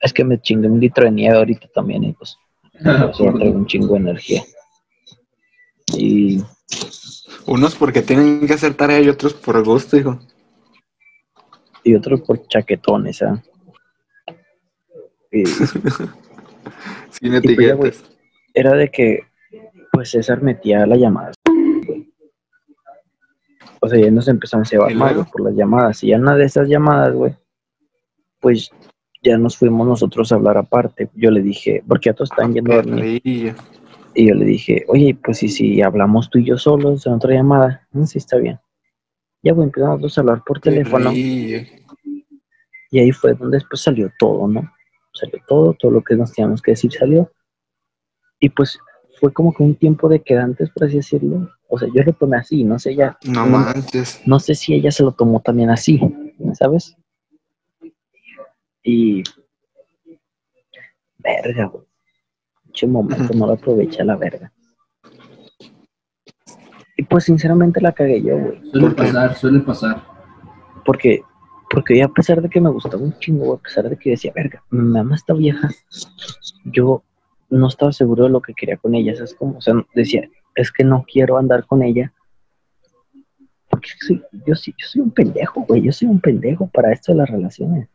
Es que me chingué un litro de nieve ahorita también y pues eso va a traer un chingo de energía. Y Unos porque tienen que hacer tarea y otros por gusto, hijo. y otros por chaquetones, ¿ah? Y, Sin pues etiquetas. era de que, pues César metía las llamadas. O sea, ya nos empezamos a llevar ¿Y mal por las llamadas. Y ya una de esas llamadas, güey, pues ya nos fuimos nosotros a hablar aparte. Yo le dije, porque ya todos están yendo a dormir. Y yo le dije, oye, pues sí, si hablamos tú y yo solos en otra llamada, "Mm, sí está bien. Ya, güey, empezamos a hablar por teléfono. Y ahí fue donde después salió todo, ¿no? Salió todo, todo lo que nos teníamos que decir salió. Y pues fue como que un tiempo de quedantes, por así decirlo. O sea, yo lo tomé así, no sé ya. No no, manches. no sé si ella se lo tomó también así, ¿sabes? Y. Verga, güey. Che momento, no lo aproveché a la verga. Y pues sinceramente la cagué yo, güey. Suele pasar, suele pasar. Porque, porque a pesar de que me gustaba un chingo, a pesar de que decía, verga, me ama esta vieja, yo no estaba seguro de lo que quería con ella. ¿Sabes cómo? O sea, decía, es que no quiero andar con ella. Porque soy- yo, sí, yo soy un pendejo, güey. Yo soy un pendejo para esto de las relaciones.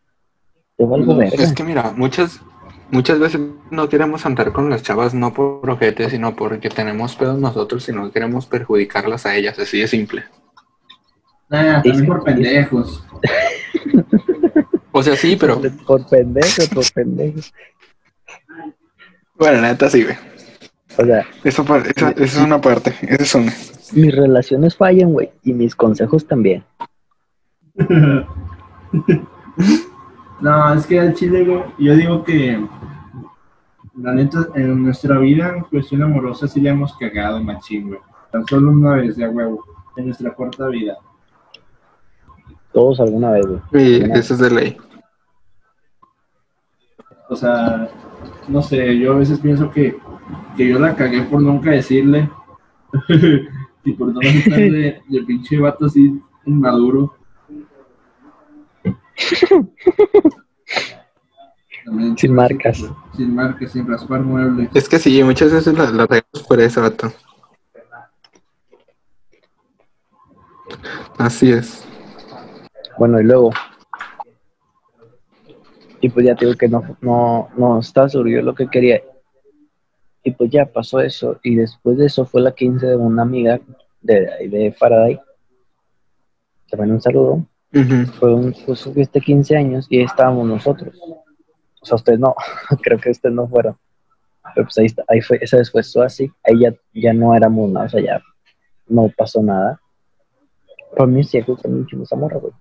Es que mira, muchas, muchas veces no queremos andar con las chavas no por ojete, sino porque tenemos pedos nosotros y no queremos perjudicarlas a ellas, así de simple. Nah, Sí, también por pendejos. O sea, sí, pero Por pendejo, por pendejo. bueno, la neta sí, güey. O sea, Eso, esa es una parte, esa es una. mis relaciones fallan, güey. Y mis consejos también. No, es que al chile, güey, yo digo que la neta, en nuestra vida, en cuestión amorosa, sí le hemos cagado machín, güey. Tan solo una vez, de huevo, en nuestra corta vida. Todos alguna vez, güey. Alguna eso es de ley. O sea, no sé, yo a veces pienso que, que yo la cagué por nunca decirle. y por no aceptarle de pinche vato así inmaduro. También, Sin marcas. Sin marcas, sin raspar muebles. Es que sí, muchas veces la, la regamos por eso, vato. Así es. Bueno, y luego. Y pues ya te digo que no, no, no estaba de lo que quería. Y pues ya pasó eso. Y después de eso fue la 15 de una amiga de, ahí de Faraday. También un saludo. Fue un fue su fiesta de 15 años y ahí estábamos nosotros. O sea, ustedes no. Creo que ustedes no fueron. Pero pues ahí, está, ahí fue, esa vez fue así. Ahí ya, ya no éramos nada. O sea, ya no pasó nada. Para mí sí, que también chingos esa morra, güey.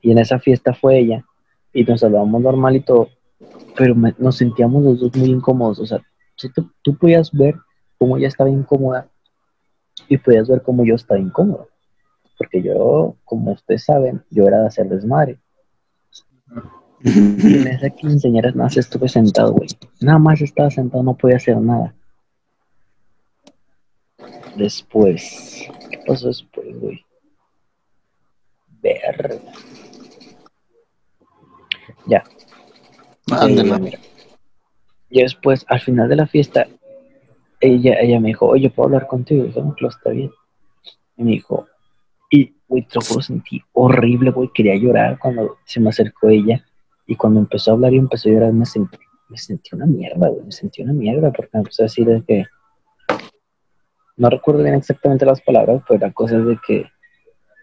Y en esa fiesta fue ella. Y nos hablábamos normal y todo. Pero me- nos sentíamos los dos muy incómodos. O sea, si tú, tú podías ver cómo ella estaba incómoda y podías ver cómo yo estaba incómodo. Porque yo, como ustedes saben, yo era de hacer desmadre. Y en esa quinceañera nada más estuve sentado, güey. Nada más estaba sentado, no podía hacer nada. Después, ¿qué pasó después, güey? Verga. Ya. Ande, Eh. Y después, al final de la fiesta, ella, ella me dijo, oye, ¿puedo hablar contigo? Y yo, "No, está bien. Y me dijo, güey, te lo sentí horrible, güey, quería llorar cuando se me acercó ella. Y cuando empezó a hablar y empezó a llorar, me sentí, me sentí una mierda, güey, me sentí una mierda, porque me empezó a decir de que, no recuerdo bien exactamente las palabras, pero eran cosas de que,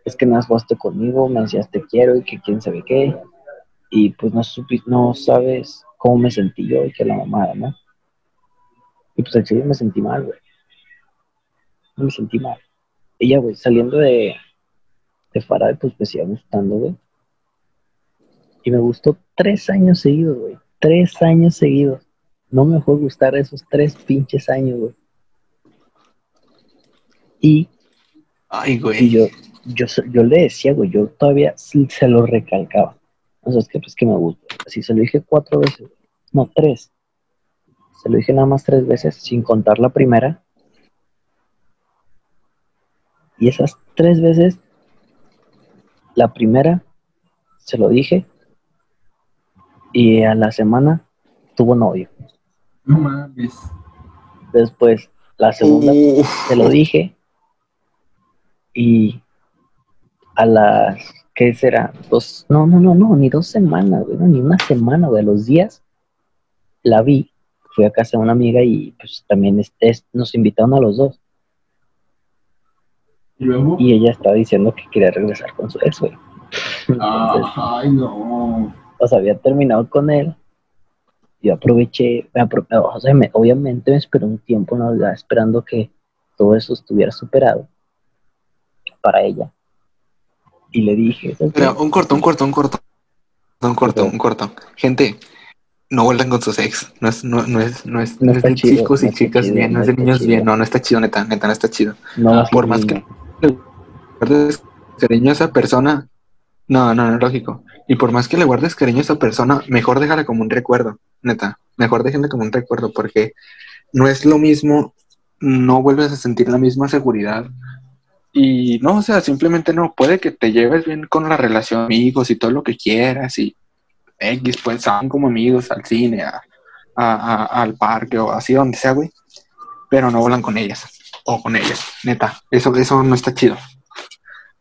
es que no has jugaste conmigo, me decías te quiero y que quién sabe qué, y pues no, supi- no sabes cómo me sentí yo y que la mamada, ¿no? Y pues al chile me sentí mal, güey. Me sentí mal. Ya, güey, saliendo de, de Faraday, pues me seguía gustando, güey. Y me gustó tres años seguidos, güey. Tres años seguidos. No me dejó de gustar esos tres pinches años, güey. Y Ay, y güey. yo, yo, se- yo le decía, güey, yo todavía se lo recalcaba. O sea, es que, pues, que me gusta. Así se lo dije cuatro veces. No, tres. Se lo dije nada más tres veces, sin contar la primera. Y esas tres veces, la primera se lo dije. Y a la semana tuvo novio. No mames. Después, la segunda se lo dije y a las, ¿qué será? Dos, no, no, no, no, ni dos semanas, güey, no, ni una semana, güey, a los días la vi, fui a casa de una amiga y pues también este, nos invitaron a los dos. Y luego. Y ella estaba diciendo que quería regresar con su ex, güey. Ah, ay, no. o sea, había terminado con él. Yo aproveché, me apro- o sea, me- obviamente me esperé un tiempo, ¿no? Esperando que todo eso estuviera superado para ella. Y le dije, un corto, un corto, un corto. Un corto, un corto. Gente, no vuelvan con sus ex. No es, no, no es, no es, No no es está de chido, chicos y está chicas chido, bien, no no es de está niños chido. bien. No, no está chido, neta, neta, no está chido. por más que- guardes cariño a esa persona. No, no, no, lógico. Y por más que le guardes cariño a esa persona, mejor déjala como un recuerdo, neta. Mejor déjenla como un recuerdo, porque no es lo mismo, no vuelves a sentir la misma seguridad. Y no, o sea, simplemente no. Puede que te lleves bien con la relación amigos y todo lo que quieras. Y X, pues salen como amigos al cine, al parque o así, donde sea, güey. Pero no volan con ellas o con ellas, neta. Eso, eso no está chido.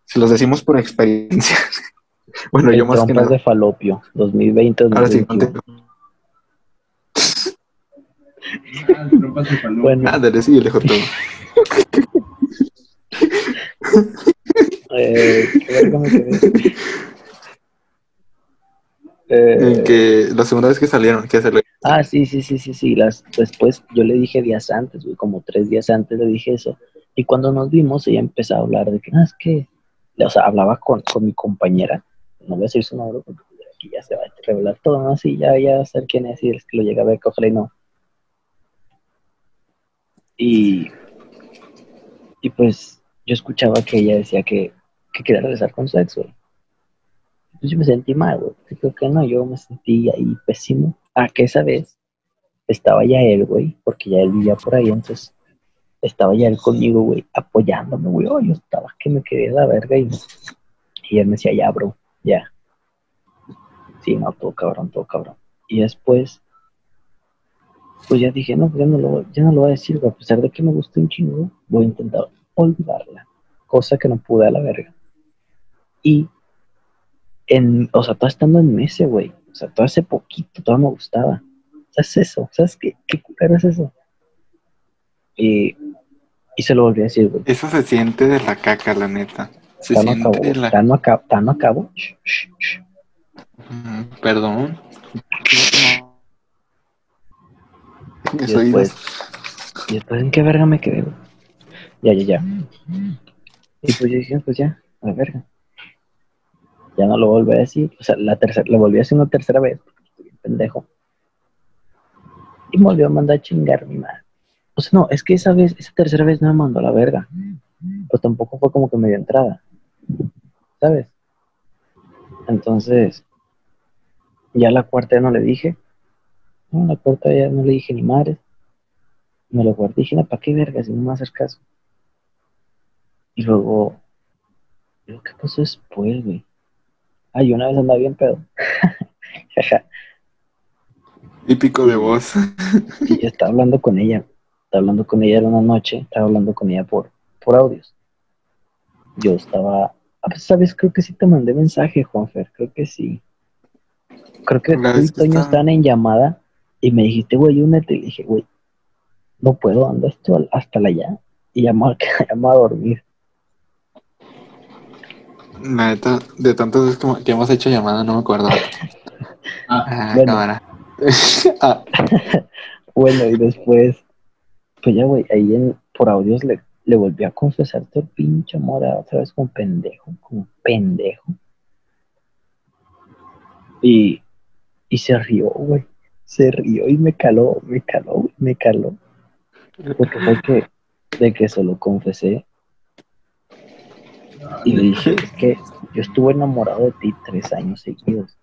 Se los decimos por experiencia. bueno, El yo más que nada. de falopio, 2020 Ahora sí, 2021. contigo. Ah, trompas de falopio. Bueno, Ándale, sí, el eh, ¿qué? Eh, En que la segunda vez que salieron, que se le... Ah, sí, sí, sí, sí, sí. Las, después yo le dije días antes, güey, como tres días antes le dije eso. Y cuando nos vimos, ella empezó a hablar de que, ah, es que, o sea, hablaba con, con mi compañera, no voy a decir su nombre porque aquí ya se va a revelar todo, ¿no? Así, ya, ya va a ser quién es y es que lo llega a ver, ojalá y no. Y, y pues yo escuchaba que ella decía que, que quería regresar con güey. Pues yo me sentí mal, güey. Creo que no, yo me sentí ahí pésimo. A que esa vez estaba ya él, güey, porque ya él vivía por ahí, entonces estaba ya él conmigo, güey, apoyándome, güey. Oh, yo estaba que me quedé la verga y, y él me decía, ya, bro, ya. Sí, no, todo cabrón, todo cabrón. Y después, pues ya dije, no, ya no lo, ya no lo voy a decir, güey. A pesar de que me gustó un chingo, voy a intentar olvidarla. Cosa que no pude a la verga. Y en, o sea, todo estando en meses, güey. O sea, todo hace poquito, todo me gustaba. ¿Sabes eso? ¿Sabes qué, qué culero es eso? Y, y se lo volví a decir, güey. Eso se siente de la caca, la neta. Se siente acabó, de la... ya no acabó. Shh, shh, shh. Mm, Perdón. Y después, y después, ¿en qué verga me quedé, güey? Ya, ya, ya. Y pues yo dije, pues ya, a la verga. Ya no lo volví a decir. O sea, la tercera, lo volví a decir una tercera vez, porque pendejo. Y me volvió a mandar a chingar mi madre. O sea, no, es que esa vez, esa tercera vez no me mandó la verga. Pues tampoco fue como que me dio entrada. ¿Sabes? Entonces, ya la cuarta ya no le dije. No, la cuarta ya no le dije ni madre. Me lo guardé. Dije, no, ¿para qué verga si no me va caso? Y luego, lo que pasó después, güey. Ay, una vez andaba bien pedo. Típico de voz. Y yo estaba hablando con ella. Estaba hablando con ella en una noche. Estaba hablando con ella por, por audios. Yo estaba. Ah, pues, ¿sabes? Creo que sí te mandé mensaje, Juanfer. Creo que sí. Creo que tú y Toño estaba- estaban en llamada y me dijiste, güey, únete. Y le dije, güey, no puedo, ando esto hasta la ya. Y llamó, a- llamó a dormir. La neta, de tantas veces que, que hemos hecho llamada, no me acuerdo. Ah, Ah, Bueno. cámara. ah, Bueno, y después, pues ya, güey, ahí en, por audios le, le volví a confesar todo el pinche amor otra vez como pendejo, como pendejo. Y, y se rió, güey. Se rió y me caló, me caló, me caló. Porque fue que, de que se lo confesé. Y le dije, es que yo estuve enamorado de ti tres años seguidos.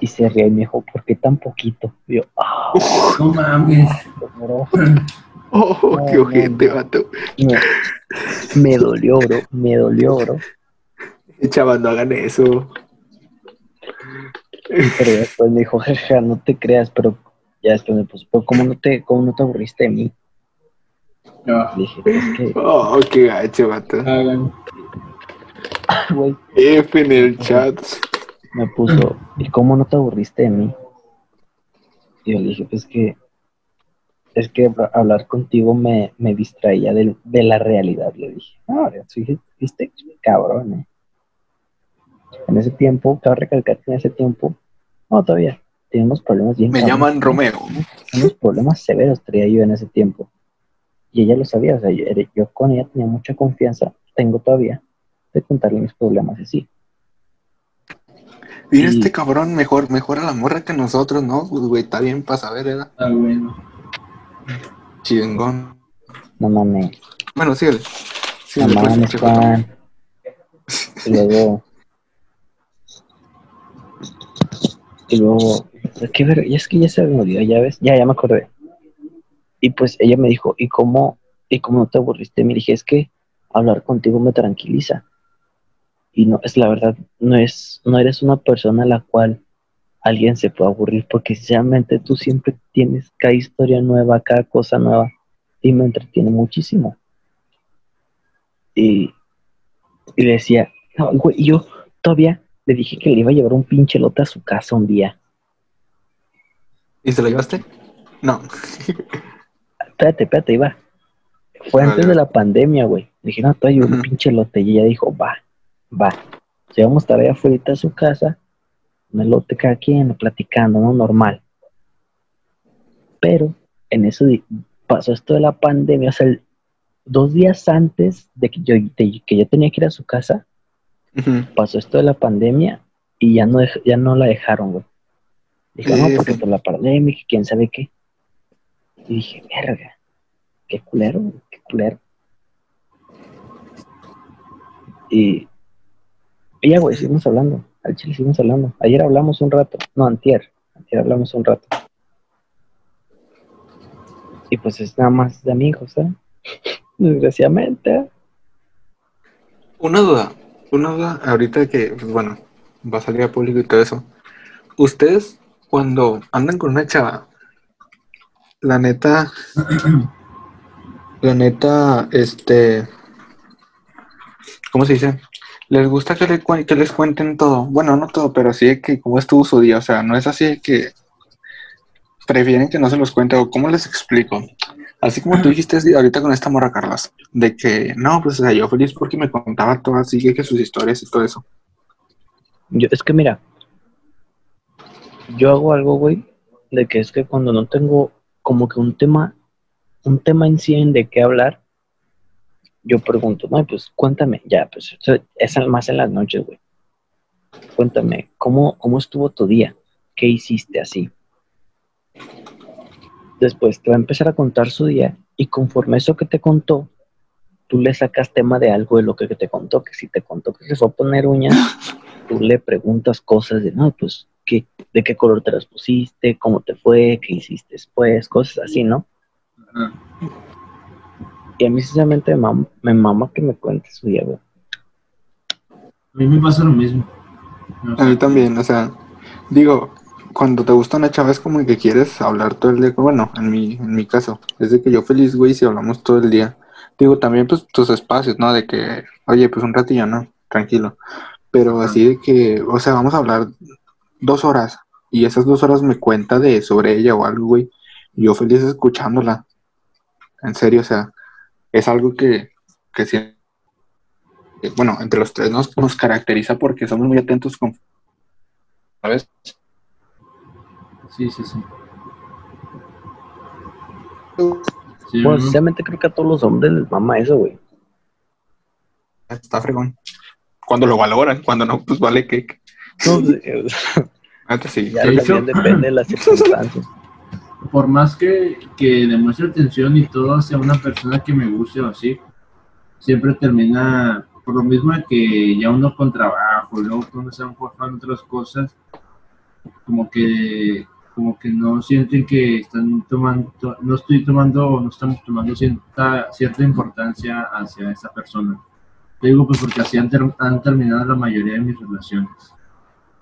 Y se rió y me dijo, ¿por qué tan poquito? Y yo, ah, no mames. bro. oh, qué ojete, vato. Me, me dolió, bro. Me dolió, bro. Chaval, no hagan eso. Pero después me dijo, jaja, no te creas, pero ya después me puso, pero ¿cómo no te, cómo no te aburriste de mí? Dije, es que, Oh, qué gacho, vato. hagan. güey, F en el chat. me puso, ¿y cómo no te aburriste de mí? Y yo le dije, pues que, es que habla- hablar contigo me, me distraía del- de, la realidad, le dije. Ah, sí, viste, cabrón, eh. En ese tiempo, cabe recalcar que en ese tiempo, no, todavía, teníamos problemas bien Me cabrones. llaman Romeo. unos problemas severos traía yo en ese tiempo. Y ella lo sabía, o sea, yo, con ella tenía mucha confianza, tengo todavía, de contarle mis problemas así. Mira, Y- este cabrón mejor, mejor a la morra que nosotros, ¿no? Pues, güey, está bien para saber, era Ah, bueno. chingón. No mames, Bueno, síguele. no Síguele, pues, mames, Juan. Y luego, y luego, qué ver, y es que ya se me olvidó, ya ves, ya, ya me acordé. Y pues ella me dijo, ¿y cómo, y cómo no te aburriste? Me dije, es que hablar contigo me tranquiliza. Y no, es la verdad, no es, no eres una persona a la cual alguien se puede aburrir, porque sinceramente tú siempre tienes cada historia nueva, cada cosa nueva, y me entretiene muchísimo. Y, y le decía, no, güey, y yo todavía le dije que le iba a llevar un pinche lote a su casa un día. ¿Y se lo llevaste? No. Espérate, espérate, iba. Fue Vale, antes de la pandemia, güey. Dije, no, te voy a llevar un pinche lote. Y ella dijo, va, va. Llegamos a estar allá afuera de su casa, un elote cada quien, platicando, ¿no? Normal. Pero en eso pasó esto de la pandemia, o sea, el- dos días antes de que yo, de que yo tenía que ir a su casa, pasó esto de la pandemia y ya no, dej- ya no la dejaron, güey. Dijo, no, porque sí. por la pandemia, quién sabe qué. Y dije, verga, qué culero, qué culero. Y, y ya, güey, seguimos hablando. Al chile seguimos hablando. Ayer hablamos un rato. No, antier. Antier hablamos un rato. Y pues es nada más de amigos, ¿eh? Desgraciadamente. Una duda, una duda ahorita que, pues, bueno, va a salir a público y todo eso. Ustedes, cuando andan con una chava, la neta, la neta, este, ¿cómo se dice? Les gusta que, que les cuenten todo. Bueno, no todo, pero sí que cómo estuvo su día. O sea, no es así que prefieren que no se los cuente o cómo les explico. Así como tú dijiste ahorita con esta morra, Carlas, de que no, pues o sea, yo feliz porque me contaba todo así, que sus historias y todo eso. Yo, es que mira, yo hago algo, güey, de que es que cuando no tengo como que un tema, un tema en sí en de qué hablar, yo pregunto, no, pues cuéntame, ya, pues es más en las noches, güey. Cuéntame, ¿cómo, ¿cómo estuvo tu día? ¿Qué hiciste así? Después te va a empezar a contar su día y conforme eso que te contó, tú le sacas tema de algo de lo que te contó, que si te contó que se fue a poner uñas, tú le preguntas cosas de, no, pues, ¿qué, ¿de qué color te las pusiste? ¿Cómo te fue? ¿Qué hiciste después? Cosas así, ¿no? Ajá. Y a mí sinceramente me mama, me mama que me cuente su día, güey. A mí me pasa lo mismo. A mí también, o sea, digo, cuando te gusta una chava es como que quieres hablar todo el día, bueno, en mi, en mi caso, es de que yo feliz, güey, si hablamos todo el día. Digo, también pues tus espacios, ¿no? De que, oye, pues un ratillo, ¿no? Tranquilo. Pero así de que, o sea, vamos a hablar dos horas y esas dos horas me cuenta de sobre ella o algo, güey. y Yo feliz escuchándola. En serio, o sea, es algo que, que sí- que, bueno, entre los tres nos, nos caracteriza porque somos muy atentos con, ¿sabes? Sí, sí, sí. Sí, Bueno, ¿no? sinceramente creo que a todos los hombres les mama eso, güey. Está fregón. Cuando lo valoran, cuando no, pues vale que. No, eh, Neta, sí. ya también hecho- depende de las circunstancias. por más que, que demuestre atención y todo sea una persona que me guste o así, siempre termina, por lo mismo de que ya uno con trabajo, luego cuando se van forjando otras cosas, como que como que no sienten que están tomando, no estoy tomando, no estamos tomando cierta, cierta importancia hacia esa persona. Te digo pues porque así han, ter- han terminado la mayoría de mis relaciones.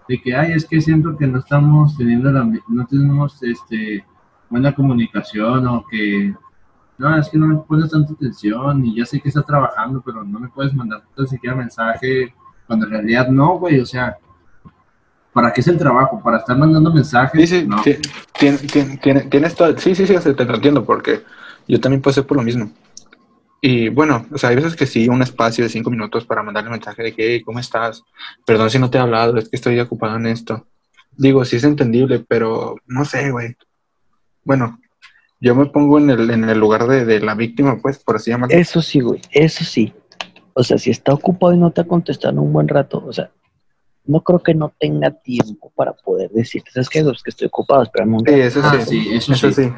De que, ay, es que siento que no estamos teniendo la, no tenemos este, buena comunicación o que no, es que no me pones tanta atención y ya sé que estás trabajando, pero no me puedes mandar tan siquiera mensaje Cuando en realidad no, güey, o sea, ¿para qué es el trabajo? ¿Para estar mandando mensajes? Sí, sí, No. ti- tien- tien- tien- tienes todo. Sí, sí, sí, te entiendo porque yo también pasé por lo mismo. Y bueno, o sea, hay veces que sí, un espacio de cinco minutos para mandarle mensaje de que, "Hey, ¿cómo estás? Perdón si no te he hablado, es que estoy ocupado en esto. Digo, sí es entendible, pero no sé, güey. Bueno, yo me pongo en el, en el lugar de, de la víctima, pues, por así llamarlo. Eso sí, güey, eso sí. O sea, si está ocupado y no te ha contestado un buen rato, o sea, no creo que no tenga tiempo para poder decirte, ¿sabes qué? Es que estoy ocupado, espérame un Sí, eso Ah, sí. eso Eso sí. sí.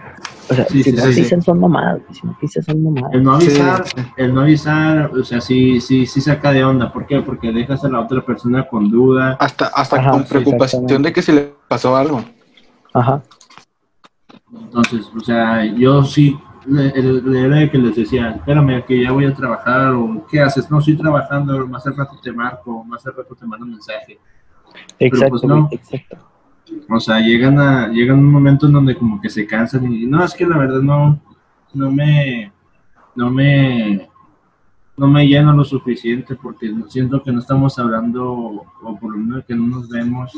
O sea, sí, si sí, no sí, te sí. dicen son mamadas, si no te dicen son mamadas. El no avisar, Sí. el no avisar, o sea, sí, sí, sí saca de onda. ¿Por qué? Porque dejas a la otra persona con duda. Hasta, hasta Ajá, con sí, preocupación de que si le pasó algo. Ajera Entonces, o sea, yo sí, era que les decía, espérame, que ya voy a trabajar, o ¿qué haces? No, estoy trabajando, más al rato te marco, más al rato te mando un mensaje. Exacto, pues, no. exacto. O sea, llegan a, llegan un momento en donde como que se cansan y no, es que la verdad no, no me, no me, no me lleno lo suficiente porque siento que no estamos hablando, o por lo menos que no nos vemos,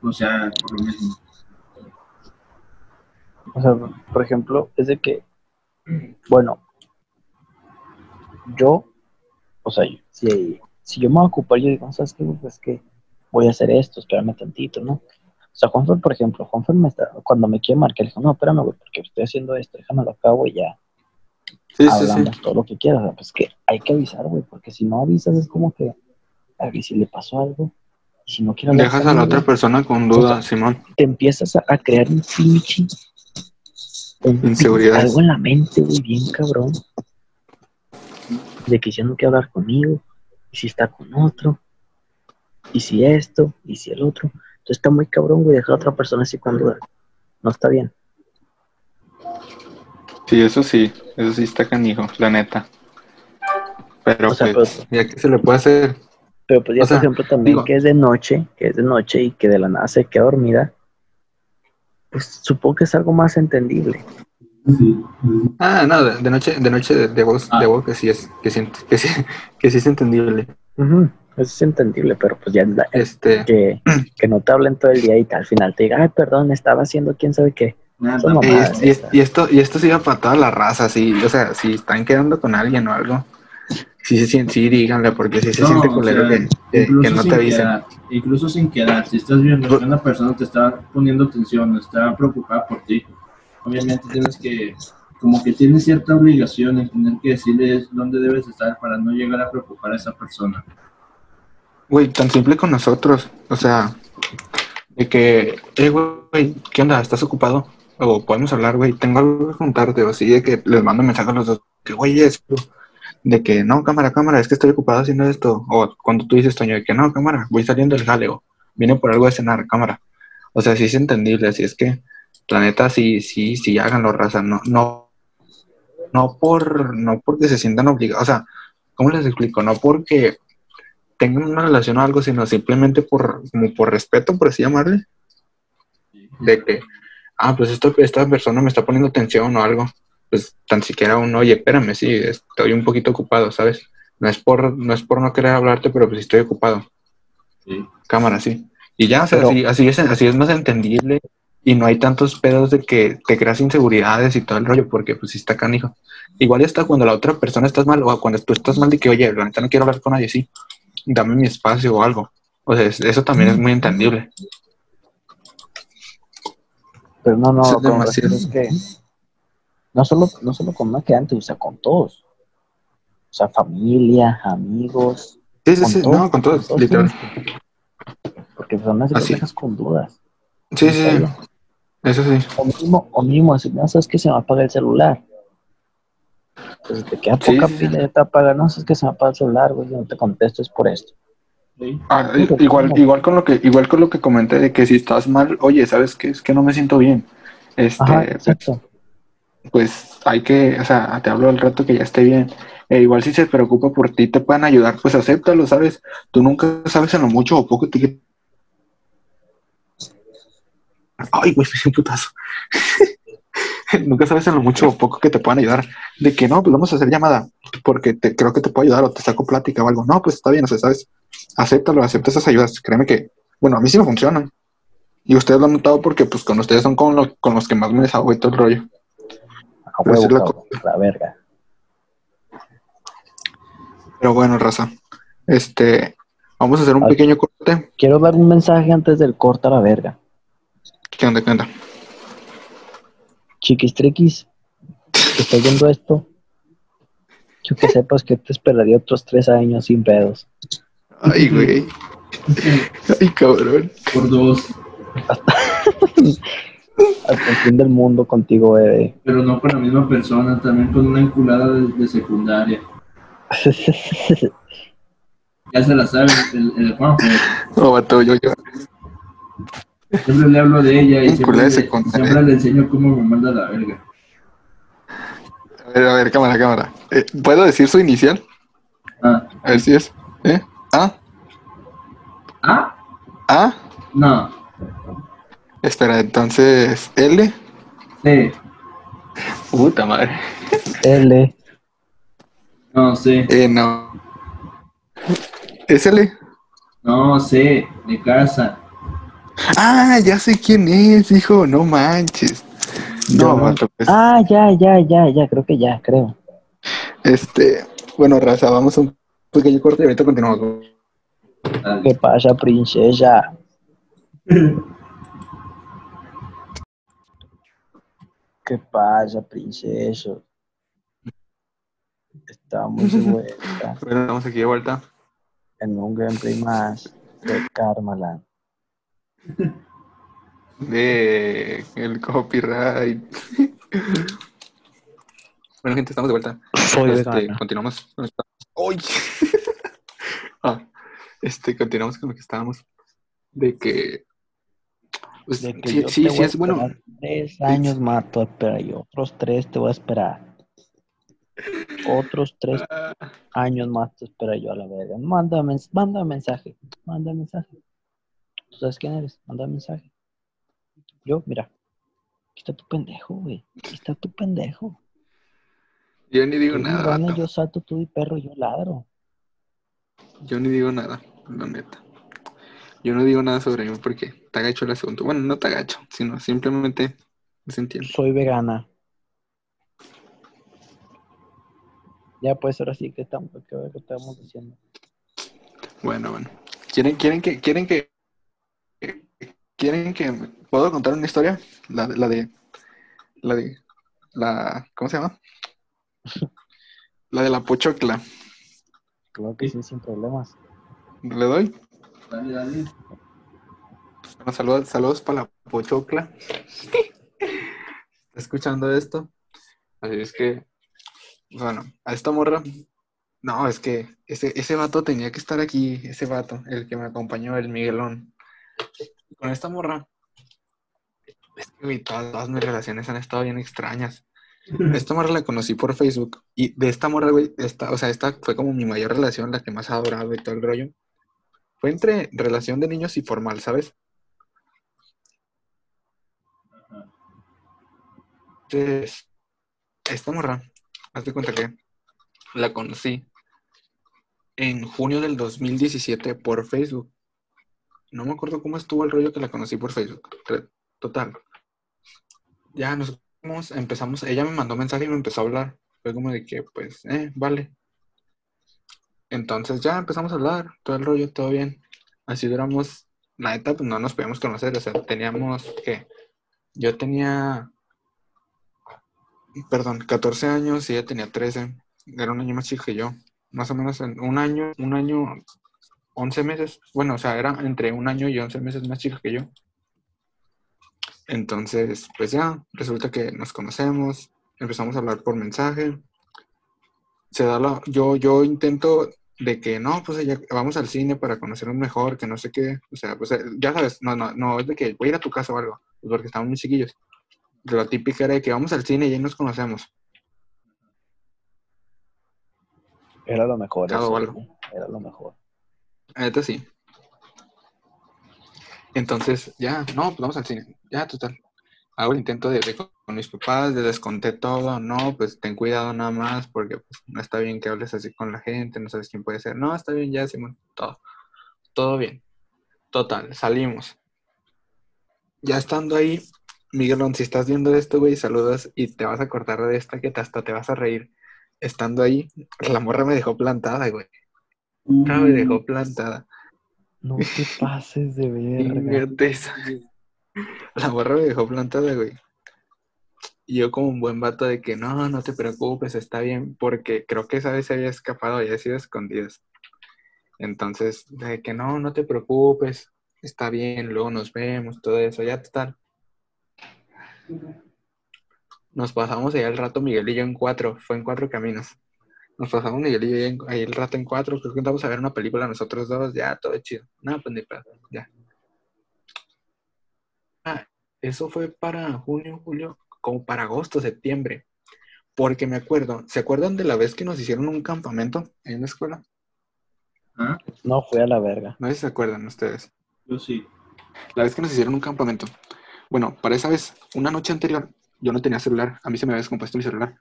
o sea, por lo mismo. O sea, por ejemplo, es de que, bueno, yo, o sea, si, si yo me voy a ocupar, yo digo, ¿sabes qué? Pues que voy a hacer esto, espérame tantito, ¿no? O sea, Juanfer, por ejemplo, Juanfer me está, cuando me quiere marcar, dijo, no, espérame, güey, porque estoy haciendo esto, déjame lo acabo y ya Sí, sí, sí. hablamos todo lo que quieras. O sea, pues que hay que avisar, güey, porque si no avisas es como que, a ver, ¿y si le pasó algo, y si no hablar Dejas a la otra persona con duda, Simón. te empiezas a, a crear un pinche algo en la mente, güey, bien cabrón. De que si ya no quiere hablar conmigo, y si está con otro, y si esto, y si el otro. Entonces está muy cabrón, güey, dejar a otra persona así con duda. No está bien. Sí, eso sí, eso sí está canijo, la neta. Pero O sea, pues, ya que se le puede hacer, Pero pues ya, O sea, por ejemplo, también digo- que es de noche, que es de noche y que de la nada se queda dormida, pues supongo que es algo más entendible. ah, no, de, de noche, de noche de, de voz, Ah. de voz que sí es, que sí, que sí, que sí es entendible. Eso es entendible, pero pues ya la- Este, que, que no te hablen todo el día y al final te diga, ay, perdón, estaba haciendo quién sabe qué. Y, y- y esto, y esto sí va para toda la raza, sí, o sea, si están quedando con alguien o algo, sí se siente, sí, díganle, porque sí se No, siente o culero sea, que, que- incluso que no te avisen. quedar, incluso sin quedar, si estás viendo que una persona te está poniendo atención, está preocupada por ti, obviamente tienes que, como que tienes cierta obligación en tener que decirles dónde debes estar para no llegar a preocupar a esa persona. Güey, tan simple con nosotros. O sea, de que, eh, güey, ¿qué onda? ¿Estás ocupado? O podemos hablar, güey, tengo algo que contarte. O así de que les mando mensajes a los dos. Que, güey, es de que no, cámara, cámara, es que estoy ocupado haciendo esto. O cuando tú dices, Toño, de que no, cámara, voy saliendo del jaleo. Vine por algo de cenar, cámara. O sea, sí es entendible. Así es que, la neta, sí, sí, sí, háganlo, raza. No, no, no por, no porque se sientan obligados. O sea, ¿cómo les explico? No porque tengan una relación o algo, sino simplemente por, como por respeto, por así llamarle, de que, ah, pues esta, esta persona me está poniendo atención o algo, pues tan siquiera un, oye, espérame, sí, estoy un poquito ocupado, ¿sabes? No es por no, es por no querer hablarte, pero pues estoy ocupado, Sí. cámara, sí. Y ya, o sea, Pero- así, así, es, así es más entendible y no hay tantos pedos de que te creas inseguridades y todo el rollo, porque pues sí está canijo. Igual ya está cuando la otra persona estás mal, o cuando tú estás mal de que, oye, la neta no quiero hablar con nadie, sí, dame mi espacio o algo. O sea, es- eso también es muy entendible. Pero no, no, es refiero es que no solo, no solo con una que antes, o sea, con todos. O sea, familia, amigos. Sí, sí, con sí, todos, no, con todos, literal. tienes que- Porque son las Así. con dudas. Sí, ¿en sí, eso sí. O mismo, o mismo, si no sabes que se me apaga el celular. Pues te queda poca sí, sí. pila, ya te apaga, no sabes que se me apaga el celular, güey, yo no te contesto, es por esto. Sí. Ah, igual, ¿cómo? igual con lo que, igual con lo que comenté de que si estás mal, oye, ¿sabes qué? Es que no me siento bien. Este, Ajá, exacto. pues hay que, o sea, te hablo al rato que ya esté bien. E igual si se preocupa por ti, te pueden ayudar, pues acéptalo, ¿sabes? Tú nunca sabes en lo mucho o poco que... Ay, güey, me un putazo. nunca sabes en lo mucho o poco que te puedan ayudar. De que no, pues vamos a hacer llamada porque te, creo que te puedo ayudar o te saco plática o algo. No, pues está bien, o sea, sabes, acéptalo, acepta esas ayudas. Créeme que, bueno, a mí sí me funcionan. Y ustedes lo han notado porque, pues, con ustedes son con, lo- con los que más me desahogo y todo el rollo. A Pues, huevo, la cabrón, la verga. Pero bueno, raza, este, vamos a hacer un Ay. pequeño corte. Quiero dar un mensaje antes del corte a la verga. ¿Qué onda, qué onda? Chiquis triquis, que estás viendo esto, yo que sepas que te esperaría otros tres años sin pedos. Ay, güey. Ay, cabrón. Por dos, Hasta el fin del mundo contigo, bebé. pero no con la misma persona, también con una enculada de, de secundaria. Ya se la sabe el, el Juanjo. No, vato, yo, yo. Siempre le hablo de ella y siempre le, secundaria. siempre le enseño cómo me manda la verga. A ver, a ver, cámara, cámara. Eh, ¿Puedo decir su inicial? Ah, A ver si es. ¿Eh? ¿Ah? ah, ¿Ah? no, Espera, entonces, L. sí, Puta madre. L. no sé, Eh, no. ¿Es L? no sé, de casa. Ah, ya sé quién es, hijo. No manches. No, no. pues. Ah, ya, ya, ya, ya, creo que ya, creo. Este. Bueno, raza, vamos a un pequeño corte y ahorita continuamos. ¿Qué pasa, princesa? ¿Qué pasa, princesa? Estamos de vuelta Bueno, estamos aquí de vuelta. en un gameplay más de Karmaland. De el copyright. bueno, gente, estamos de vuelta. Soy Este, continuamos ¡Ay! Ah, este, continuamos con lo que estábamos. De que. Pues, De que sí, yo sí, te sí, voy a es bueno. Tres años más te espera y otros tres te voy a esperar. Otros tres Ah, años más te espera yo a la verga. Manda, manda mensaje. Manda mensaje. ¿Tú sabes quién eres? Manda mensaje. Yo, mira. Aquí está tu pendejo, güey. Aquí está tu pendejo. Yo ni digo nada. gana, yo salto tú y perro, yo ladro. Yo ni digo nada, la neta. Yo no digo nada sobre mí porque te agacho el asunto. Bueno, no te agacho, sino simplemente se entiende. Soy vegana. Ya pues ahora sí que estamos, que estamos diciendo. Bueno, bueno. ¿Quieren, quieren que, quieren que, quieren que, puedo contar una historia? La, de- la de, la de, la, ¿cómo se llama? La de la pochocla. Claro que sí, sin problemas. ¿Le doy? Bueno, saludos, saludos para la pochocla. ¿Está escuchando esto? Así es que, bueno, a esta morra, no, es que ese, ese vato tenía que estar aquí, ese vato, el que me acompañó, el Miguelón. Con esta morra, es que todas, todas mis relaciones han estado bien extrañas. Esta morra la conocí por Facebook y de esta morra, güey, esta, o sea, esta fue como mi mayor relación, la que más ha adorado y todo el rollo. Entre relación de niños y formal, ¿sabes? Entonces, esta morra, haz de cuenta que la conocí en junio del 2017 por Facebook. No me acuerdo cómo estuvo el rollo que la conocí por Facebook. Total. Ya nos empezamos, ella me mandó mensaje y me empezó a hablar. Fue como de que, pues, eh, vale. Entonces ya empezamos a hablar, todo el rollo, todo bien. Así duramos, la neta, pues no nos podíamos conocer, o sea, teníamos que, yo tenía perdón, 14 años y ella tenía 13. Era un año más chico que yo. Más o menos en un año, un año, 11 meses. Bueno, o sea, era entre un año y 11 meses más chica que yo. Entonces, pues ya, resulta que nos conocemos, empezamos a hablar por mensaje. Se da la, yo, yo intento de que no, pues ya vamos al cine para conocernos mejor, que no sé qué. O sea, pues eh, ya sabes, no, no, no, es de que voy a ir a tu casa o algo, pues porque estamos muy chiquillos. La típica era de que vamos al cine y ahí nos conocemos. Era lo mejor. Claro, eso, algo. güey. Era lo mejor. Neta sí. Entonces, ya, no, pues vamos al cine. Ya, total. hago el intento de, de con mis papás, de desconté todo, no, pues ten cuidado nada más, porque pues, no está bien que hables así con la gente, no sabes quién puede ser. No, está bien ya, Simón, todo, todo bien. Total, salimos. Ya estando ahí, Miguelón, si estás viendo esto, güey, saludas y te vas a cortar de esta que hasta te vas a reír. Estando ahí, la morra me dejó plantada, güey. Me dejó plantada. No te pases de verga. La morra me dejó plantada, güey. Y yo como un buen vato de que no, no te preocupes, está bien, porque creo que esa vez se había escapado, había sido escondidas. Entonces, de que no, no te preocupes, está bien, luego nos vemos, todo eso, ya total. Nos pasamos ahí el rato Miguel y yo en cuatro, fue en cuatro caminos. Nos pasamos Miguel y yo ahí el rato en cuatro, creo que vamos a ver una película nosotros dos, ya, todo chido. No, pues ni pedo, ya. Ah, eso fue para junio, julio, como para agosto, septiembre. Porque me acuerdo, ¿se acuerdan de la vez que nos hicieron un campamento en la escuela? ¿Ah? No fui a la verga. No sé si se acuerdan ustedes. Yo sí. La vez que nos hicieron un campamento. Bueno, para esa vez, una noche anterior, yo no tenía celular. A mí se me había descompuesto mi celular.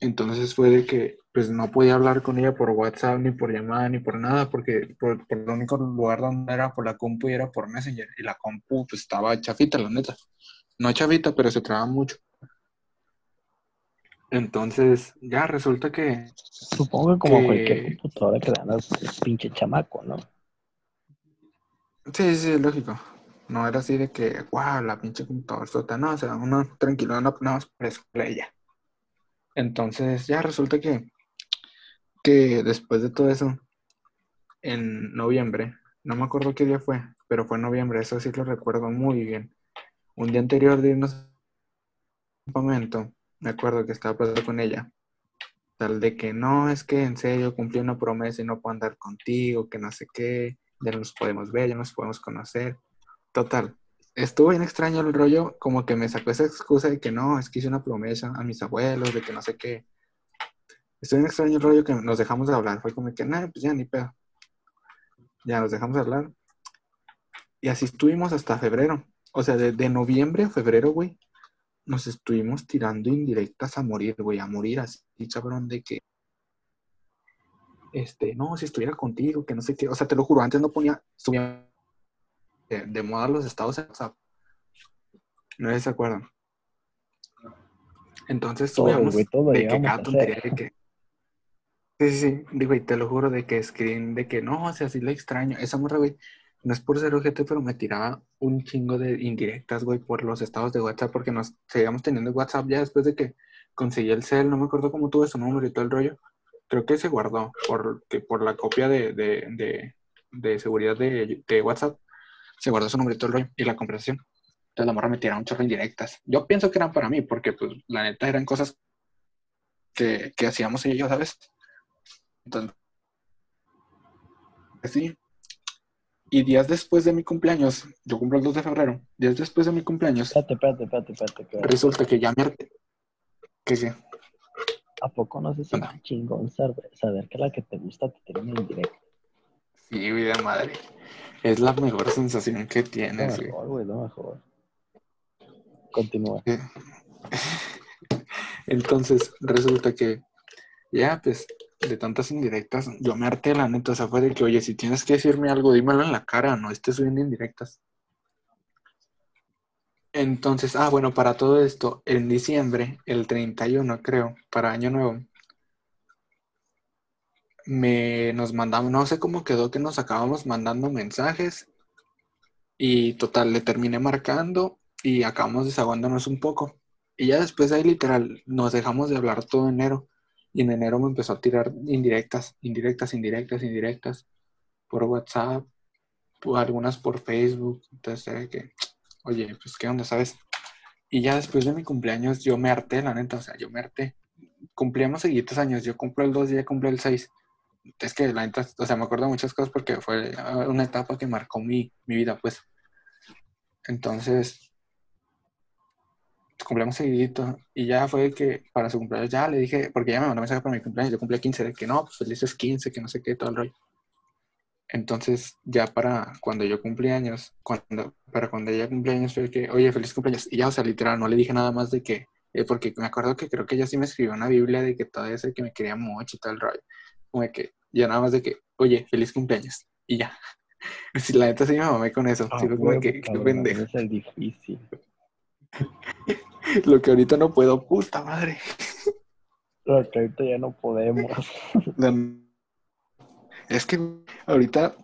Entonces fue de que pues no podía hablar con ella por WhatsApp, ni por llamada, ni por nada, porque por, por el único lugar donde era por la compu y era por Messenger. Y la compu pues estaba chafita, la neta. No chafita, pero se traba mucho. Entonces, ya resulta que Supongo que como Que- cualquier computadora que le dan al pinche chamaco, ¿no? Sí, sí, lógico. No era así de que, wow, la pinche computadora sota. No, o sea, uno tranquilo, no, más por eso, ella. Entonces, ya resulta que, que después de todo eso, en noviembre, no me acuerdo qué día fue, pero fue en noviembre, eso sí lo recuerdo muy bien. Un día anterior de irnos al campamento, me acuerdo que estaba hablando con ella. Tal de que no, es que en serio cumplí una promesa y no puedo andar contigo, que no sé qué, ya no nos podemos ver, ya no nos podemos conocer. Total, estuvo bien extraño el rollo, como que me sacó esa excusa de que no, es que hice una promesa a mis abuelos, de que no sé qué. Estuvo bien extraño el rollo que nos dejamos de hablar, fue como que, nada, pues ya ni pedo. Ya nos dejamos de hablar. Y así estuvimos hasta febrero. O sea, de, de noviembre a febrero, güey, nos estuvimos tirando indirectas a morir, güey, a morir así, cabrón, de que, este, no, si estuviera contigo, que no sé qué, o sea, te lo juro, antes no ponía, subía de, de moda los estados en WhatsApp. No sé si se acuerdan. Entonces subíamos güey, de que cada tontería de que. Sí, sí, sí, digo, y te lo juro de que screen, de que no, o sea, sí la extraño. Esa morra, güey, no es por ser ojete, pero me tiraba un chingo de indirectas, güey, por los estados de WhatsApp, porque nos seguíamos teniendo WhatsApp ya después de que conseguí el cel, no me acuerdo cómo tuve su número y todo el rollo. Creo que se guardó por, que por la copia de, de, de, seguridad de, WhatsApp, se guardó su número y todo el rollo, y la conversación. Entonces la morra me tiraba un chorro indirectas. Yo pienso que eran para mí, porque pues la neta eran cosas que, que hacíamos yo, ¿sabes? Entonces, sí. Y días después de mi cumpleaños, yo cumplo el 2 de febrero, días después de mi cumpleaños, Espérate, espérate, espérate, espérate. espérate. resulta que ya me. Que sí. ¿A poco no se siente Anda. chingón saber, saber que la que te gusta te tiene en directo? Sí, vida madre. Es la mejor sensación que Lo tienes, güey. mejor, güey, lo mejor. Continúa. Entonces, resulta que ya, pues, de tantas indirectas, yo me harté la neta, o sea, fue de que, oye, si tienes que decirme algo, dímelo en la cara, no estés subiendo indirectas. Entonces, ah, bueno, para todo esto, en diciembre, el 31, creo, para Año Nuevo, me nos mandamos, no sé cómo quedó que nos acabamos mandando mensajes y total, le terminé marcando y acabamos desaguándonos un poco. Y ya después ahí literal nos dejamos de hablar todo enero. Y en enero me empezó a tirar indirectas, indirectas, indirectas, indirectas. Por WhatsApp, algunas por Facebook. Entonces que, oye, pues qué onda, ¿sabes? Y ya después de mi cumpleaños yo me harté, la neta, o sea, yo me harté. Cumplíamos seguidos años, yo cumplo el 2 y ella cumple el 6. Es que la neta, o sea, me acuerdo muchas cosas porque fue ah, una etapa que marcó mi, mi vida, pues. Entonces, cumplimos seguidito y ya fue que para su cumpleaños ya le dije, porque ya me mandó mensaje para mi cumpleaños, yo cumplí 15, de que no, pues felices 15, que no sé qué, todo el rollo. Entonces, ya para cuando yo cumplí años, cuando, para cuando ella cumplí años, fue que, oye, feliz cumpleaños. Y ya, o sea, literal, no le dije nada más de que, eh, porque me acuerdo que creo que ella sí me escribió una Biblia de que todo eso, que me quería mucho y todo el rollo. Como de que, ya nada más de que, oye, feliz cumpleaños. Y ya. Si la neta sí me mamé con eso. Ah, sí, como que, qué pendejo. Es el difícil. Lo que ahorita no puedo, puta madre. Lo que ahorita ya no podemos. La- Es que ahorita,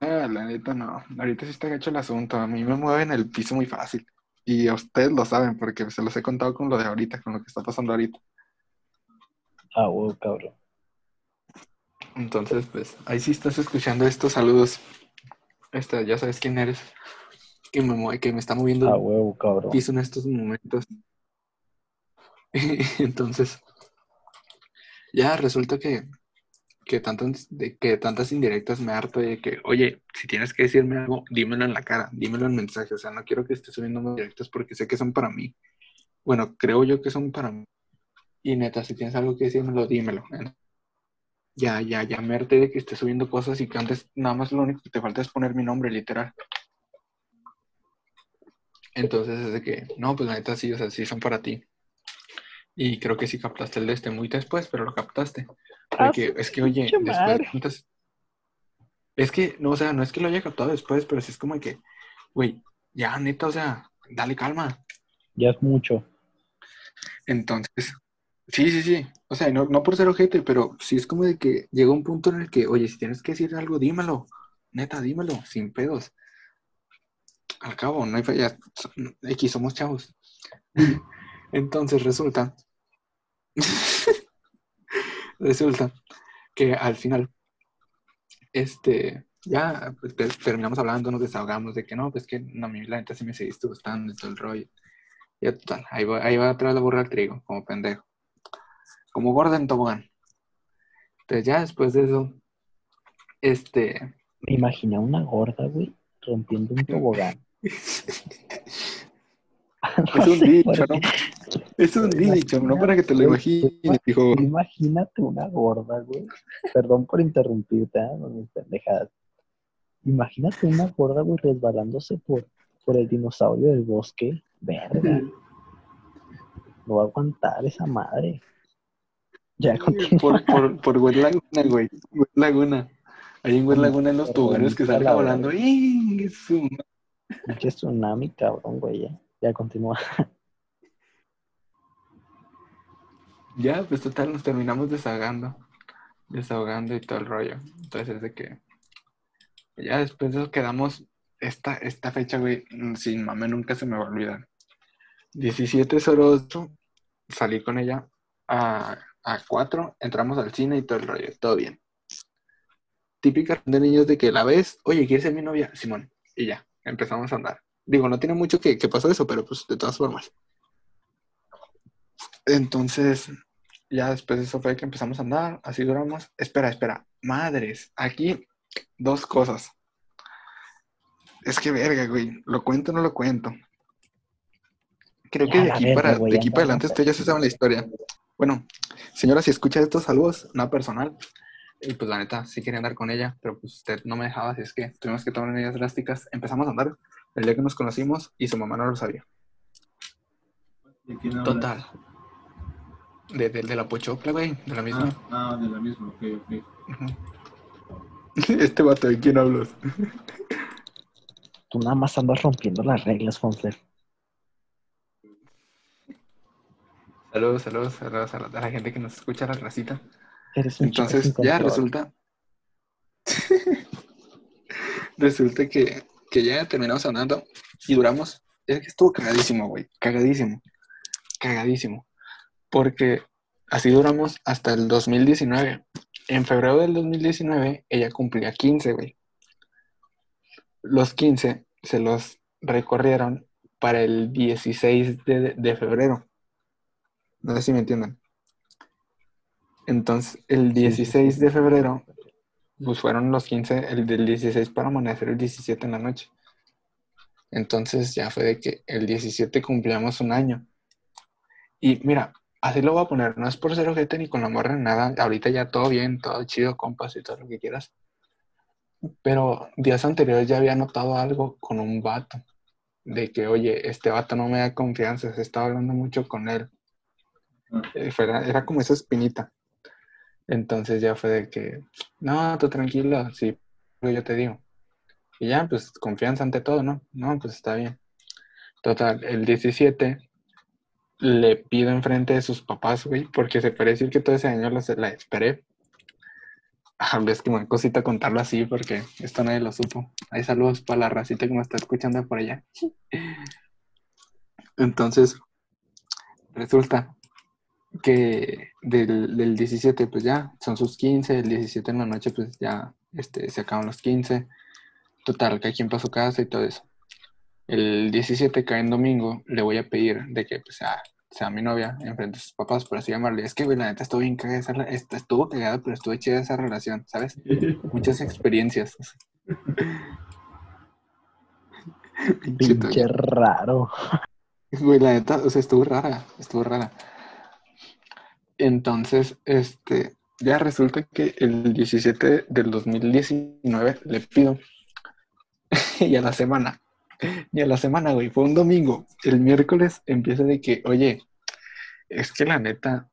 ah, la neta no, ahorita sí está gacho el asunto, a mí me mueven el piso muy fácil y a ustedes lo saben porque se los he contado con lo de ahorita, con lo que está pasando ahorita. Ah, huevo, cabrón. Entonces, pues, ahí sí estás escuchando estos saludos. Esta, ya sabes quién eres, que me, mueve- que me está moviendo el huevo, cabrón. piso en estos momentos. Entonces, ya resulta que, que, tantas, de, que tantas indirectas me harto de que, oye, si tienes que decirme algo, dímelo en la cara, dímelo en mensaje. O sea, no quiero que estés subiendo más directas porque sé que son para mí. Bueno, creo yo que son para mí. Y neta, si tienes algo que decírmelo, dímelo. Ya, ya, ya me harté de que estés subiendo cosas y que antes nada más lo único que te falta es poner mi nombre, literal. Entonces es de que, no, pues la neta sí, o sea, sí son para ti. Y creo que sí captaste el de este muy después, pero lo captaste. Ah, Porque es que, oye, después de tantas- Es que, no, o sea, no es que lo haya captado después, pero sí es como que, güey, ya, neta, o sea, dale calma. Ya es mucho. Entonces, sí, sí, sí. O sea, no, no por ser ojete, pero sí es como de que llega un punto en el que, oye, si tienes que decir algo, dímelo. Neta, dímelo, sin pedos. Al cabo, no hay falla. X, somos chavos. Entonces resulta, resulta que al final, este, ya pues, te- terminamos hablando, nos desahogamos de que no, pues que no, a mí la neta sí me seguiste gustando y todo el rollo. Ya total, ahí va, ahí va atrás la burra al trigo, como pendejo. Como gorda en tobogán. Entonces ya después de eso, este, Me imaginé una gorda, güey, rompiendo un tobogán. es un dicho, ¿no? Es un dicho, no para que te lo imagines, hijo. Imagínate una gorda, güey. Perdón por interrumpirte, ¿eh? No, mis pendejadas. Imagínate una gorda, güey, resbalándose por, por el dinosaurio del bosque. Verga, no va a aguantar esa madre. Ya continúa. Por, por, por Laguna, güey. Laguna. Ahí en Wet Laguna en los tubares que la volando. ¡Ing! su Pinche tsunami, cabrón, güey. Ya, ya continúa. Ya, pues total, nos terminamos desahogando. Desahogando y todo el rollo. Entonces es de que. Ya después de eso quedamos. Esta, esta fecha, güey, sin mame nunca se me va a olvidar. 17.08, salí con ella a, a 4, entramos al cine y todo el rollo, todo bien. Típica de niños de que la ves, oye, ¿quieres ser mi novia? Simón. Y ya, empezamos a andar. Digo, no tiene mucho que, que pasó eso, pero pues de todas formas. Entonces, ya después de eso fue que empezamos a andar, así duramos. Espera, espera, madres, aquí dos cosas. Es que verga, güey, ¿lo cuento o no lo cuento? Creo Ya, que de aquí verga, para, güey, de aquí para adelante ustedes ya se saben la historia. Bueno, señora, si escucha estos saludos, nada personal. Y pues la neta, sí quería andar con ella, pero pues usted no me dejaba, así es que tuvimos que tomar medidas drásticas. Empezamos a andar el día que nos conocimos y su mamá no lo sabía. ¿De quién hablas? Total. De, de, de la pochocla, güey, de la misma. Ah, ah, de la misma, ok, ok. Este vato, ¿de quién hablas? Tú nada más andas rompiendo las reglas, Fonfler. Saludos, saludos, saludos a la, a la gente que nos escucha, a la racita. Eres un chico Entonces, ya resulta. resulta que, que ya terminamos andando y duramos. Es que estuvo cagadísimo, güey. Cagadísimo. Cagadísimo. Porque así duramos hasta el 2019. En febrero del 2019, ella cumplía 15, güey. Los 15 se los recorrieron para el 16 de, de febrero. No sé si me entienden. Entonces, el 16 de febrero, pues fueron los 15, el del 16 para amanecer el 17 en la noche. Entonces ya fue de que el 17 cumplíamos un año. Y mira, así lo voy a poner, no es por ser ojete ni con la morra ni nada, ahorita ya todo bien, todo chido, compas y todo lo que quieras. pero días anteriores ya había notado algo con un vato. De que, oye, este vato no me da confianza, se estaba hablando mucho con él. Ah. Eh, fuera- era como esa espinita. Entonces ya fue de que, no, tú tranquilo, sí, yo te digo. Y ya, pues confianza ante todo, ¿no? No, pues está bien. Total, el 17 le pido enfrente de sus papás, güey, porque se puede decir que todo ese año los- la esperé. Ah, ves que me cosita contarlo así porque esto nadie lo supo. Hay saludos para la racita que me está escuchando por allá. Entonces, resulta que del, del 17, pues ya, son sus 15, el 17 en la noche, pues ya este, se acaban los 15. Total, que quien para su casa y todo eso. El 17 cae en domingo, le voy a pedir de que pues, sea, sea mi novia enfrente de sus papás, por así llamarle. Es que, güey, la neta estuvo bien cagada, esa, estuvo cagada, pero estuvo chida esa relación, ¿sabes? Muchas experiencias. Pinche raro. Güey, la neta, o sea, estuvo rara, estuvo rara. Entonces, este, ya resulta que el 17 del 2019 le pido. y a la semana, y a la semana, güey, fue un domingo. El miércoles empieza de que, oye, es que la neta,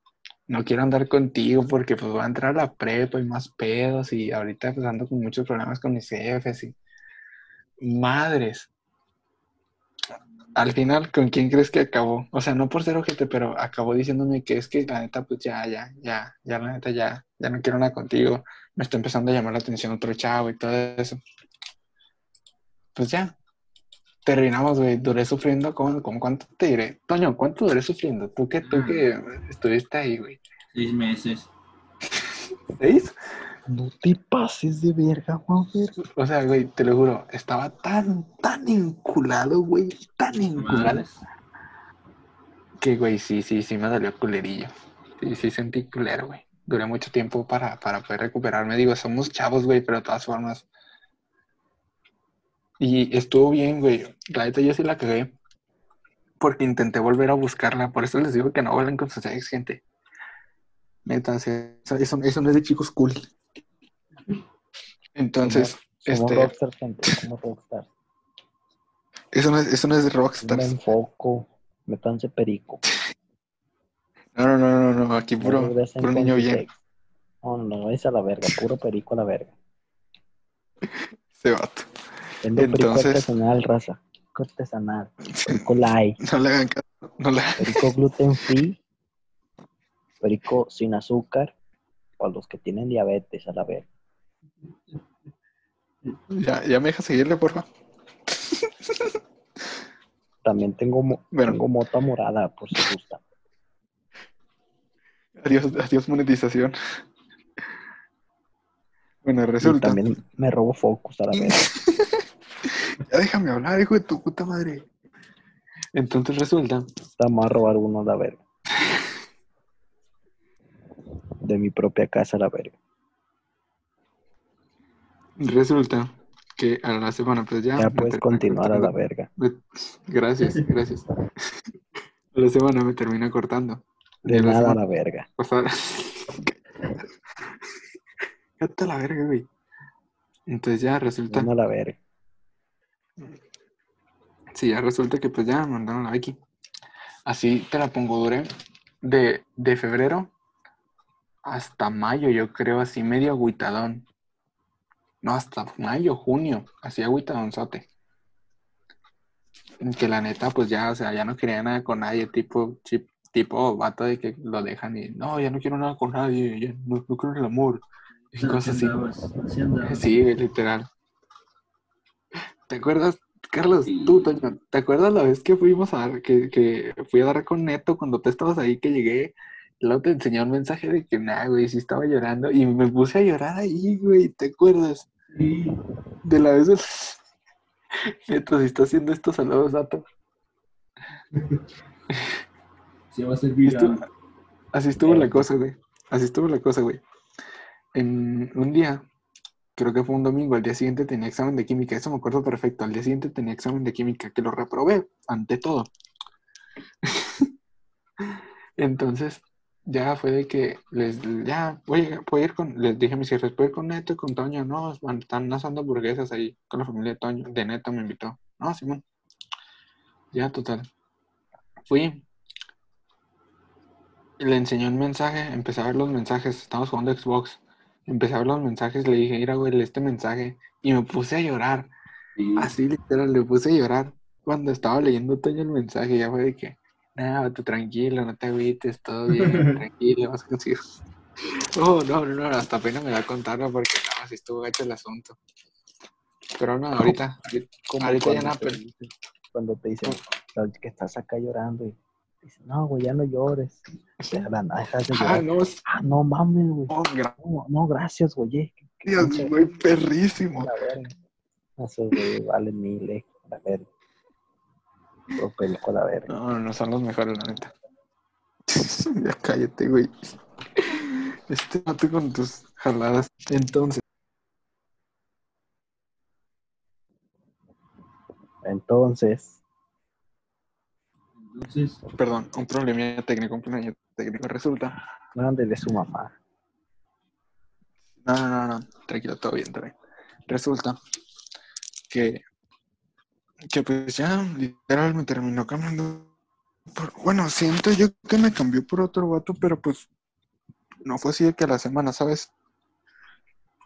no quiero andar contigo porque pues voy a entrar a la prepa y más pedos y ahorita pues ando con muchos problemas con mis jefes y madres. Al final, ¿con quién crees que acabó? O sea, no por ser ojete, pero acabó diciéndome que es que la neta, pues ya, ya, ya, ya, la neta, ya, ya no quiero nada contigo. Me está empezando a llamar la atención otro chavo y todo eso. Pues ya, terminamos, güey. Duré sufriendo, como, como cuánto te diré? Toño, ¿cuánto duré sufriendo? Tú que, tú que estuviste ahí, güey. Seis meses. ¿Seis? No te pases de verga, Juan. O sea, güey, te lo juro, estaba tan, tan enculado, güey, tan enculado, que, güey, sí, sí, sí me dolió culerillo. Sí, sí sentí culero, güey. Duré mucho tiempo para, para poder recuperarme. Digo, somos chavos, güey, pero de todas formas. Y estuvo bien, güey. La neta yo sí la cagué. Porque intenté volver a buscarla. Por eso les digo que no vuelven con sus ex, gente. Eso, eso, eso no es de chicos cool. Entonces, Somos este, rockstars, gente. Somos rockstars. eso no es, eso no es de Me rockstars. enfoco. Métanse perico. No, no, no, no, no, aquí puro, puro niño bien. ex. No, no, es a la verga. Puro perico a la verga. Se vato. Vendo perico Entonces- artesanal, raza. Perico artesanal. Perico light. No le hagan caso. No le Perico gluten free. Perico sin azúcar. Para los que tienen diabetes, a la verga. Ya, ya me deja seguirle, porfa. También tengo, mo- Bueno. tengo mota morada, por si gusta. Adiós, adiós monetización. Bueno, Y resulta. también me robo focus a la verga. Ya déjame hablar, hijo de tu puta madre. Entonces resulta. Está más robar uno a la verga. De mi propia casa a la verga. Resulta que a la semana, pues ya. Ya puedes continuar a la verga. Gracias, gracias. A la semana me termina cortando. De la nada a la verga. pasada- Cállate a la verga, güey. Entonces ya resulta. Uno a la verga. Sí, ya resulta que pues ya me mandaron la Becky. Así te la pongo, duré de, de febrero hasta mayo, yo creo, así medio agüitadón. No, hasta mayo, junio, así agüitadonzote. Que la neta, pues ya, o sea, ya no quería nada con nadie, tipo, chip, tipo vato de que lo dejan y no, ya no quiero nada con nadie, ya no, no quiero el amor. Y cosas así. andabas, así andabas. Sí, güey, literal. ¿Te acuerdas, Carlos? Sí. Tú, Toño, ¿te acuerdas la vez que fuimos a dar, que, que fui a dar con Neto cuando tú estabas ahí, que llegué? Luego te enseñó un mensaje de que, nah, güey, sí estaba llorando. Y me puse a llorar ahí, güey, ¿te acuerdas? De la vez del... Si está haciendo estos saludos, Dato. Se va a. Así estuvo la Eh. cosa, güey. Así estuvo la cosa, güey. En un día, creo que fue un domingo, al día siguiente tenía examen de química. Eso me acuerdo perfecto. Al día siguiente tenía examen de química, que lo reprobé, ante todo. Entonces, ya fue de que les, ya, voy, a- voy a ir con, les dije a mis jefes, a ir con Neto y con Toño, no, están asando hamburguesas ahí con la familia de Toño, de Neto me invitó, no, Simón, ya, total, fui, le enseñó un mensaje, empecé a ver los mensajes, estamos jugando Xbox, empecé a ver los mensajes, le dije, mira, güey, este mensaje, y me puse a llorar, Sí. así literal, le puse a llorar. Cuando estaba leyendo Toño el mensaje, ya fue de que, nada, tú tranquilo, no te agüites, todo bien, tranquilo, vas a conseguir. Oh, no, no, no, hasta pena me da contarlo porque no, así estuvo gacho el asunto. Pero no, ahorita, Como ahorita ya nada, pero- Cuando te dicen "No, que estás acá llorando y dicen, no, güey, ya no llores. Nada, dejas de Ah, no, Ah, no mames, güey. oh, No, no, gracias, güey. eh, pinche- güey, perrísimo. Verga. Esos güey valen mil, eh. La verga. La verga. No, no son los mejores, la neta. ya cállate, güey. Este mato con tus jaladas. Entonces, Entonces, Entonces, perdón, un problemilla técnico, un problemilla técnico. Resulta. mándele su mamá. No, no, no, no, tranquilo, todo bien, todo bien. Resulta que, que pues ya literal me terminó cambiando. bueno, siento yo que me cambió por otro vato, pero pues no fue así de que a la semana, ¿sabes?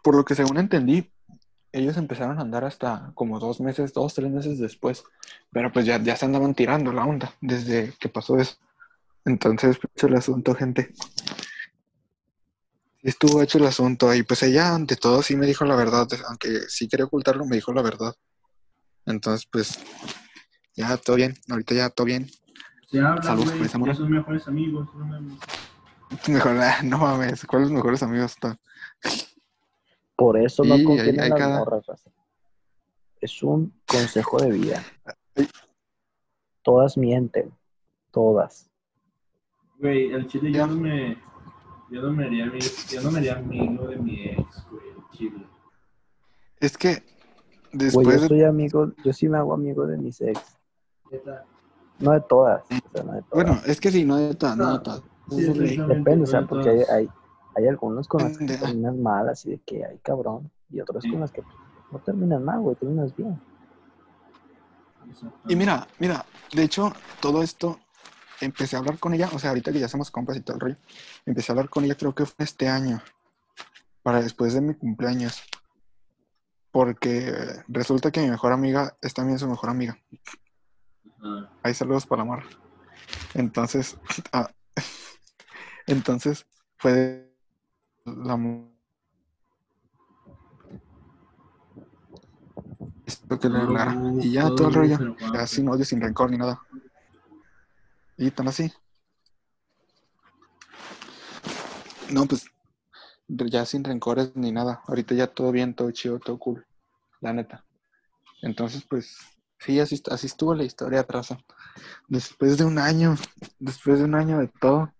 Por lo que según entendí, ellos empezaron a andar hasta como dos meses, dos, tres meses después. Pero pues ya, ya se andaban tirando la onda desde que pasó eso. Entonces, pues el asunto, gente. Estuvo hecho el asunto y pues ella ante todo sí me dijo la verdad, aunque sí quería ocultarlo, me dijo la verdad. Entonces pues ya todo bien, ahorita ya todo bien. se habla, Salud, güey, pues, amor. ya son mejores amigos, no mames. Mejor, ah, no mames, ¿cuáles mejores amigos están? Por eso no hay las cada- morras. Es un consejo de vida. Todas mienten. Todas. Güey, el chile Ya. yo no me. Yo no me haría yo no me haría amigo de mi ex, güey, el chile. Es que Después yo soy amigo, yo sí me hago amigo de mis ex. No de todas. O sea, no de todas. Bueno, es que sí, no de todas, no de. Sí, Depende, o sea, porque hay, hay, hay algunos con las que terminas mal, así de que hay cabrón. Y otros Sí. con las que no terminas mal, güey, terminas bien. Y mira, mira, de hecho, todo esto, empecé a hablar con ella, o sea, ahorita que ya somos compas y todo el rollo, empecé a hablar con ella creo que fue este año, para después de mi cumpleaños. Porque resulta que mi mejor amiga es también su mejor amiga. Ajá. Hay saludos para mar. Entonces, ah, entonces fue de la esto que le hablara. Y ya todo el rollo. pero. Ya sin odio, sin rencor ni nada. Y tan así. No, pues ya sin rencores ni nada. Ahorita ya todo bien, todo chido, todo cool. La neta. Entonces, pues, sí, así, así estuvo la historia atrás. Después de un año, después de un año de todo,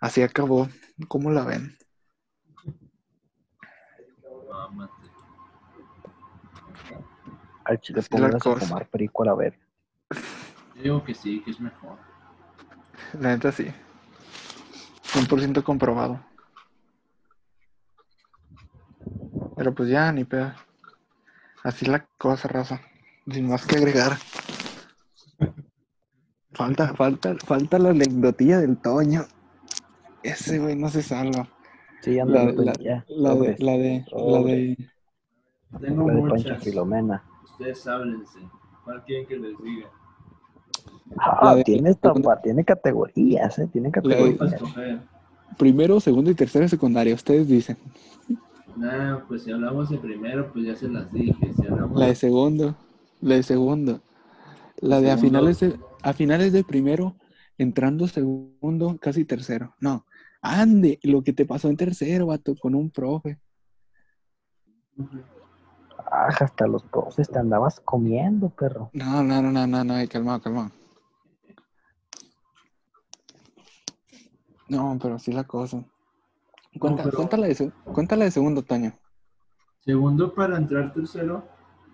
así acabó. ¿Cómo la ven? Al chile pónganse a fumar perico a la verga. Yo digo que sí, que es mejor. La neta sí. 100% comprobado. Pero pues ya, ni pedo. Así la cosa, raza. Sin más que agregar. Falta, falta, falta la anecdotilla del Toño. Ese güey no se salva. Sí, La, anda, la, ya. la de, la de, la de, Tengo La de Pancha muchas. Filomena. Ustedes háblense. ¿Cuál quieren que les diga? Ah, La de- tiene, esta- tiene categorías, ¿eh? Tiene categorías. primero, segundo y tercero secundaria, ustedes dicen. Nah, pues si hablamos de primero, pues ya se las dije. Si hablamos La de segundo, la de segundo. La de a finales de, a finales de primero, entrando segundo, casi tercero. No, ande, lo que te pasó en tercero, vato, con un profe. Ah, hasta los profes te andabas comiendo, perro. No, no, no, no, no, no, calmado, calmado. No, pero así la cosa. Cuenta, pero- cuéntala, de, se- cuéntala de segundo, Toño. Segundo para entrar tercero.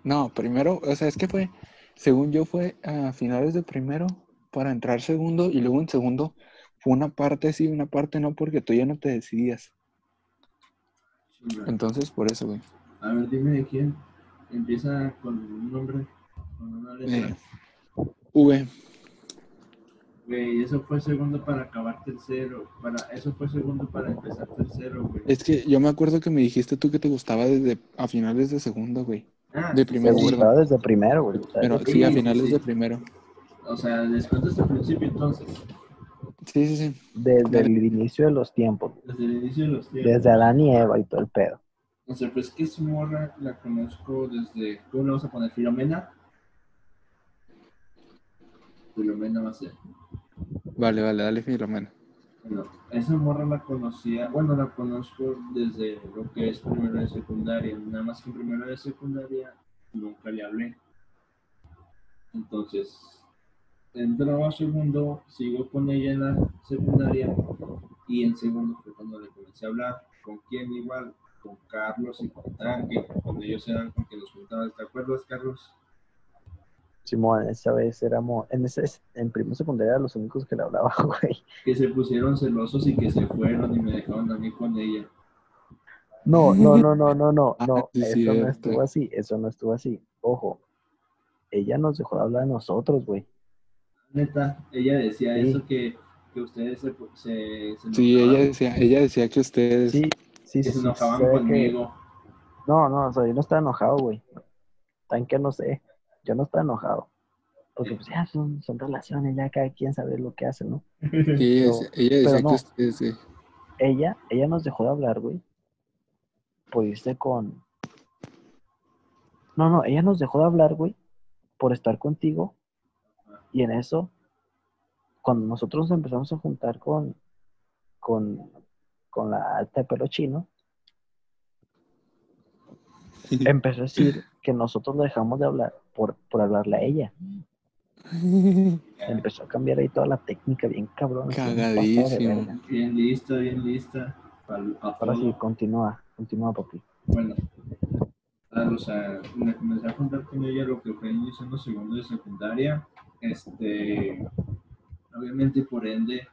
No, primero, o sea, es que fue, según yo, fue a finales de primero para entrar segundo y luego en segundo fue una parte sí, una parte no, porque tú ya no te decidías. Entonces, por eso, güey. A ver, dime de quién. Empieza con un nombre, con una letra. Eh, V. Güey, eso fue segundo para acabar tercero. Para, eso fue segundo para empezar tercero, güey. Es que yo me acuerdo que me dijiste tú que te gustaba desde a finales de segundo, güey. Ah, de Me primero, sí, gustaba desde primero, güey. Pero Sí, sí, a finales sí. de primero. O sea, después desde el principio, entonces. Sí, sí, sí. desde el inicio de los tiempos. Desde el inicio de los tiempos. Desde Adán y Eva y todo el pedo. O sea, pues que su morra la conozco desde. ¿Cómo le vamos a poner? ¿Filomena? Filomena va a ser. Vale, vale, dale, Filomena. Bueno, esa morra la conocía, bueno, la conozco desde lo que es primero de secundaria, nada más que primero de secundaria nunca le hablé. Entonces, entro a segundo, sigo con ella en la secundaria y en segundo fue cuando le comencé a hablar. ¿Con quién igual? Con Carlos y con Tanque, cuando ellos eran con que nos juntaban. ¿Te acuerdas, Carlos? Simón, esa vez éramos, en ese, en primero secundaria los únicos que le hablaba, güey. Que se pusieron celosos y que se fueron y me dejaron a mí con ella. No, no, no, no, no, no, Ah, no, sí, eso cierto. no estuvo así, eso no estuvo así. Ojo, ella nos dejó de hablar a nosotros, güey. Neta, ella decía Sí. eso que, que ustedes se, se, se Sí, ella decía, ella decía que ustedes. Sí, sí, que sí. se enojaban que- conmigo. No, no, o sea, yo no estaba enojado, güey. Tan que no sé, yo no estaba enojado. Porque pues ya son, son relaciones, ya cada quien sabe lo que hace, ¿no? Sí, ella decía, ella pero no. ustedes. sí. Ella, ella nos dejó de hablar, güey. Por irse con. No, no, ella nos dejó de hablar, güey. Por estar contigo. Y en eso, cuando nosotros nos empezamos a juntar con. Con, con la alta de pelo chino, empezó a decir que nosotros le dejamos de hablar por, por hablarle a ella. Empezó a cambiar ahí toda la técnica, bien cabrón. Cagadísimo. Bien lista, bien lista. Ahora sí, continúa, continúa, papi. Bueno, ah, o sea, me comencé a juntar con ella lo que fue iniciando segundo de secundaria. Este, obviamente, por ende,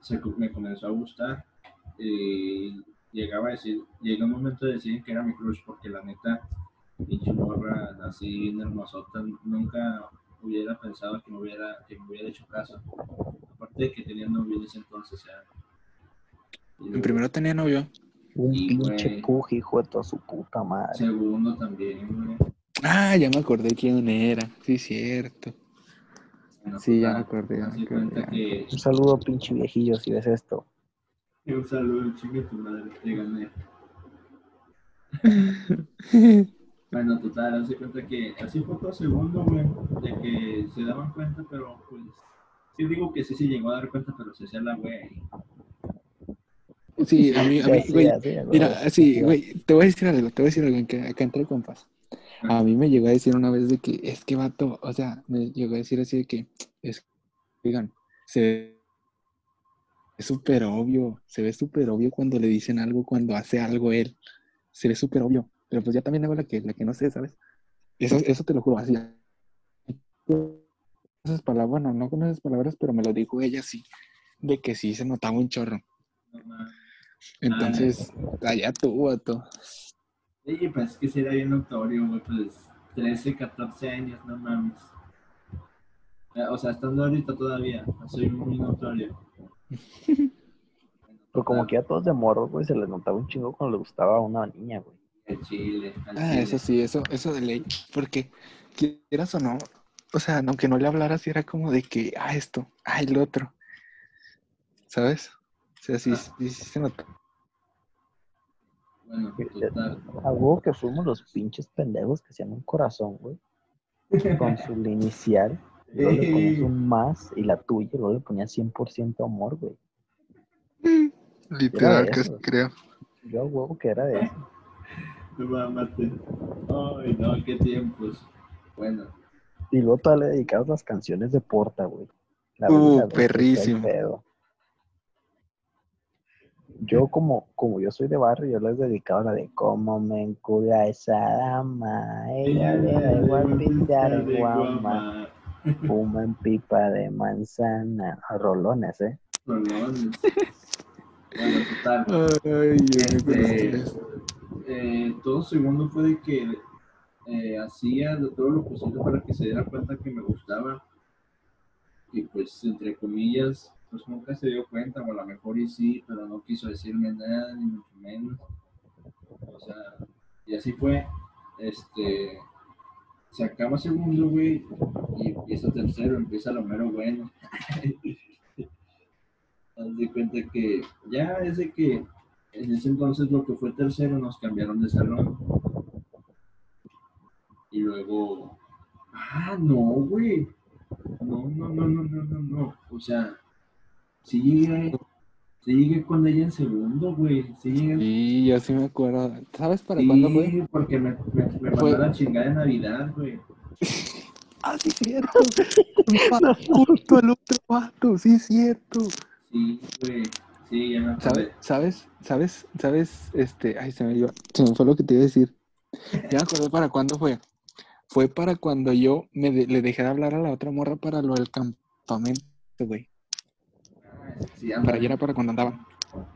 se, me comenzó a gustar. Y llegaba a decir, llegó un momento de decir que era mi crush, porque la neta, pinche morra así bien hermosota, nunca hubiera pensado que me hubiera, que me hubiera hecho caso. Aparte de que tenía novio en ese entonces, o sea. y En luego- primero tenía novio. Un pinche güey. hijo de toda su puta madre. Segundo también, güey. Ah, ya me acordé quién era. Sí, cierto. Bueno, Sí, ya me acordé, ya me que Un saludo, pinche viejillo, si ves esto. un saludo, chingue tu madre, te gané. Bueno, total, de cuenta que así fue todo segundo, güey, de que se daban cuenta, pero pues, sí digo que sí se llegó a dar cuenta, pero se hacía la güey. Sí, a mí, a mí, Sí, güey. así. Mira, así, güey, te voy a decir algo, te voy a decir algo, en que acá entre compas. A mí me llegó a decir una vez de que, es que vato, o sea, me llegó a decir así de que, es, digan, se ve súper obvio, se ve súper obvio cuando le dicen algo, cuando hace algo él, se ve súper obvio, pero pues ya también hago la que, la que no sé, ¿sabes? Eso, eso te lo juro, así. Esas palabras, bueno, no con esas palabras, pero me lo dijo ella así, de que sí se notaba un chorro. Entonces, allá tú, vato. Sí, pues es que sí era bien notorio, güey, pues 13, 14 años, no mames. Eh, O sea, estando ahorita todavía, soy muy notorio. Pero como que a todos de morros, güey, se les notaba un chingo cuando le gustaba a una niña, güey. El chile. al Ah, chile. eso sí, eso, eso de ley. Porque, quieras o no, o sea, aunque no le hablara así, era como de que, ah, esto, ah, el otro. ¿Sabes? O sea, sí, Ah. sí, sí se nota. Bueno, total. A huevo que fuimos los pinches pendejos que hacían un corazón, güey. Con su inicial. Luego le ponías un más y la tuya, luego le ponías 100% amor, güey. Literal, Era que creo. Yo a huevo que era de eso. Ay, no, qué tiempos. Bueno, Y luego todavía le dedicabas las canciones de Porta, güey. La Uh, perrísimo. Yo como, como yo soy de barrio, yo les dedicaba la de cómo me encula esa dama, ella le da igual pintar guama, fuma en pipa de manzana, rolones, eh. Rolones. Bueno, total. Ay, Este, eh, todo segundo fue de que eh, hacía de todo lo posible para que se diera cuenta que me gustaba. Y pues, entre comillas, pues nunca se dio cuenta, o a lo mejor sí, pero no quiso decirme nada, ni mucho menos. O sea, y así fue. Este, se acaba segundo, güey, y empieza tercero, empieza lo mero bueno. Haz de cuenta que ya es de que en ese entonces lo que fue tercero nos cambiaron de salón. Y luego, ah, no, güey. No, no, no, no, no, no, no. O sea, sí llegué, sí llegué con ella en segundo, güey. Sí llegué. Sí, yo sí me acuerdo. ¿Sabes para Sí, cuándo fue? porque me, me, me Fue- mandó la chingada de Navidad, güey. Ah, sí, cierto. Junto al otro vato, sí, cierto. Sí, güey. Sí, ya me. ¿Sabes? ¿Sabes? ¿Sabes? ¿Sabes? Este, ay, se me iba. Se me fue lo que te iba a decir. Ya me acordé para cuándo fue. Fue para cuando yo me de- le dejé de hablar a la otra morra para lo del campamento, güey. Sí, Para allá era para cuando andaban.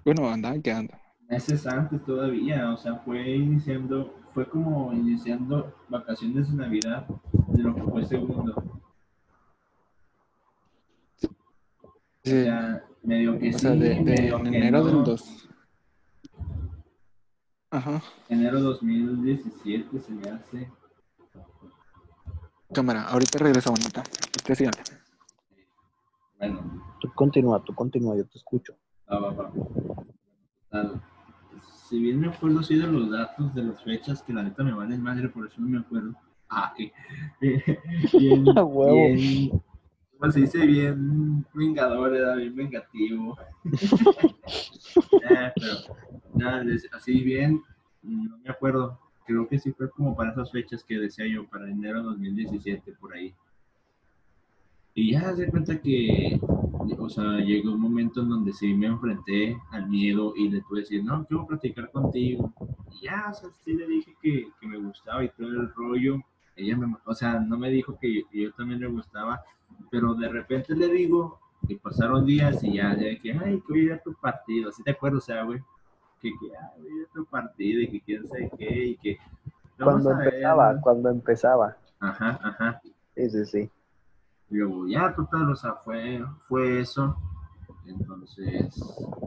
Bueno, andaban quedando. meses antes todavía, o sea, fue iniciando, fue como iniciando vacaciones de Navidad de lo que fue segundo. O Sí. sea, medio que O sí, sea, de, de medio que enero no. del 2. Ajá. Enero 2017 se me hace. Cámara, ahorita regresa bonita. Usted sígale. Bueno, Tú continúa, tú continúa, yo te escucho. va, va, va. Total, Si bien me acuerdo así de los datos, de las fechas, que la neta me valen madre, por eso no me acuerdo. Ah, que. bien, huevo. bien, ¿cómo se dice? Bien vengador, era bien vengativo. Eh, pero, nada, así bien, no me acuerdo. Creo que sí fue como para esas fechas que decía yo, para enero de 2017, por ahí. Y ya se cuenta que, o sea, llegó un momento en donde sí me enfrenté al miedo y le pude decir, no, quiero platicar contigo. Y ya, o sea, sí le dije que, que me gustaba y todo el rollo. Ella me, o sea, no me dijo que yo, que yo también le gustaba, pero de repente le digo que pasaron días y ya, ya que, ay, que voy a tu partido, ¿sí te acuerdas, o sea, güey? Que, que, ay, voy a ir a tu partido y que quién sabe qué y que... Cuando ver, empezaba, cuando empezaba. Ajá, ajá. Sí, sí, sí. Y luego, ya, total, o sea, fue, fue eso. Entonces,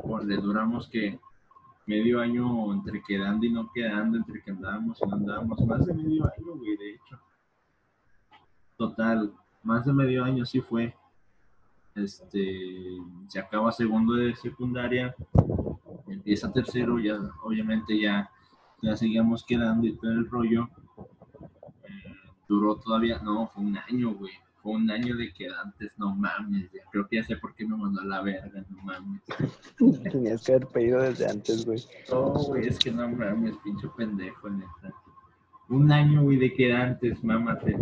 pues le duramos que medio año entre quedando y no quedando, entre que andábamos y no andábamos, más de medio año, güey, de hecho. Total, más de medio año sí fue. Este, se acaba segundo de secundaria, empieza tercero, ya, obviamente ya, ya seguíamos quedando y todo el rollo. Eh, duró todavía, no, fue un año, güey. Fue un año de quedantes, no mames. ya creo que ya sé por qué me mandó a la verga, no mames. Tenías que haber pedido desde antes, güey. No, güey, es que no mames, pinche pendejo, neta. Un año, güey, de quedantes, mámate.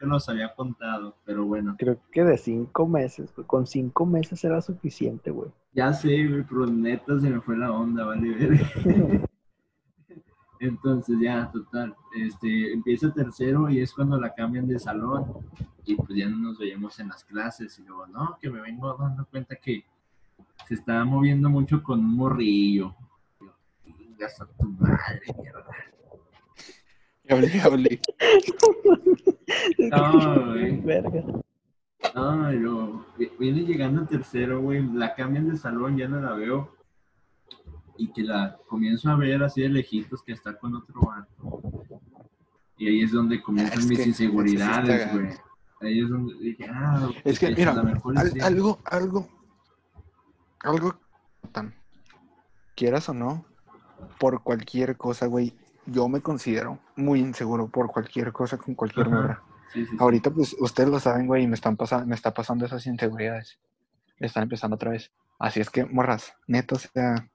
Nunca los había contado, pero bueno. Creo que de cinco meses, güey. Con cinco meses era suficiente, güey. Ya sé, güey, pero neta se me fue la onda, vale, ver. Entonces ya, total, este, empieza tercero y es cuando la cambian de salón y pues ya no nos veíamos en las clases y luego, no, que me vengo dando cuenta que se estaba moviendo mucho con un morrillo. Yo, "Chingas a tu madre, mierda. Hablé, hablé. No, güey. Verga. No, vi- viene llegando el tercero, güey, la cambian de salón, ya no la veo. Y que la comienzo a ver así de lejitos que está con otro vato. Y ahí es donde comienzan es mis que- inseguridades, güey. Ahí es donde dije, ah, Es que, mira, al- algo, algo, algo, tan, quieras o no, por cualquier cosa, güey, yo me considero muy inseguro por cualquier cosa con cualquier morra. Sí, sí, sí. Ahorita, pues, ustedes lo saben, güey, y me están pasando, me está pasando esas inseguridades. Están empezando otra vez. Así es que, morras, neto, o sea,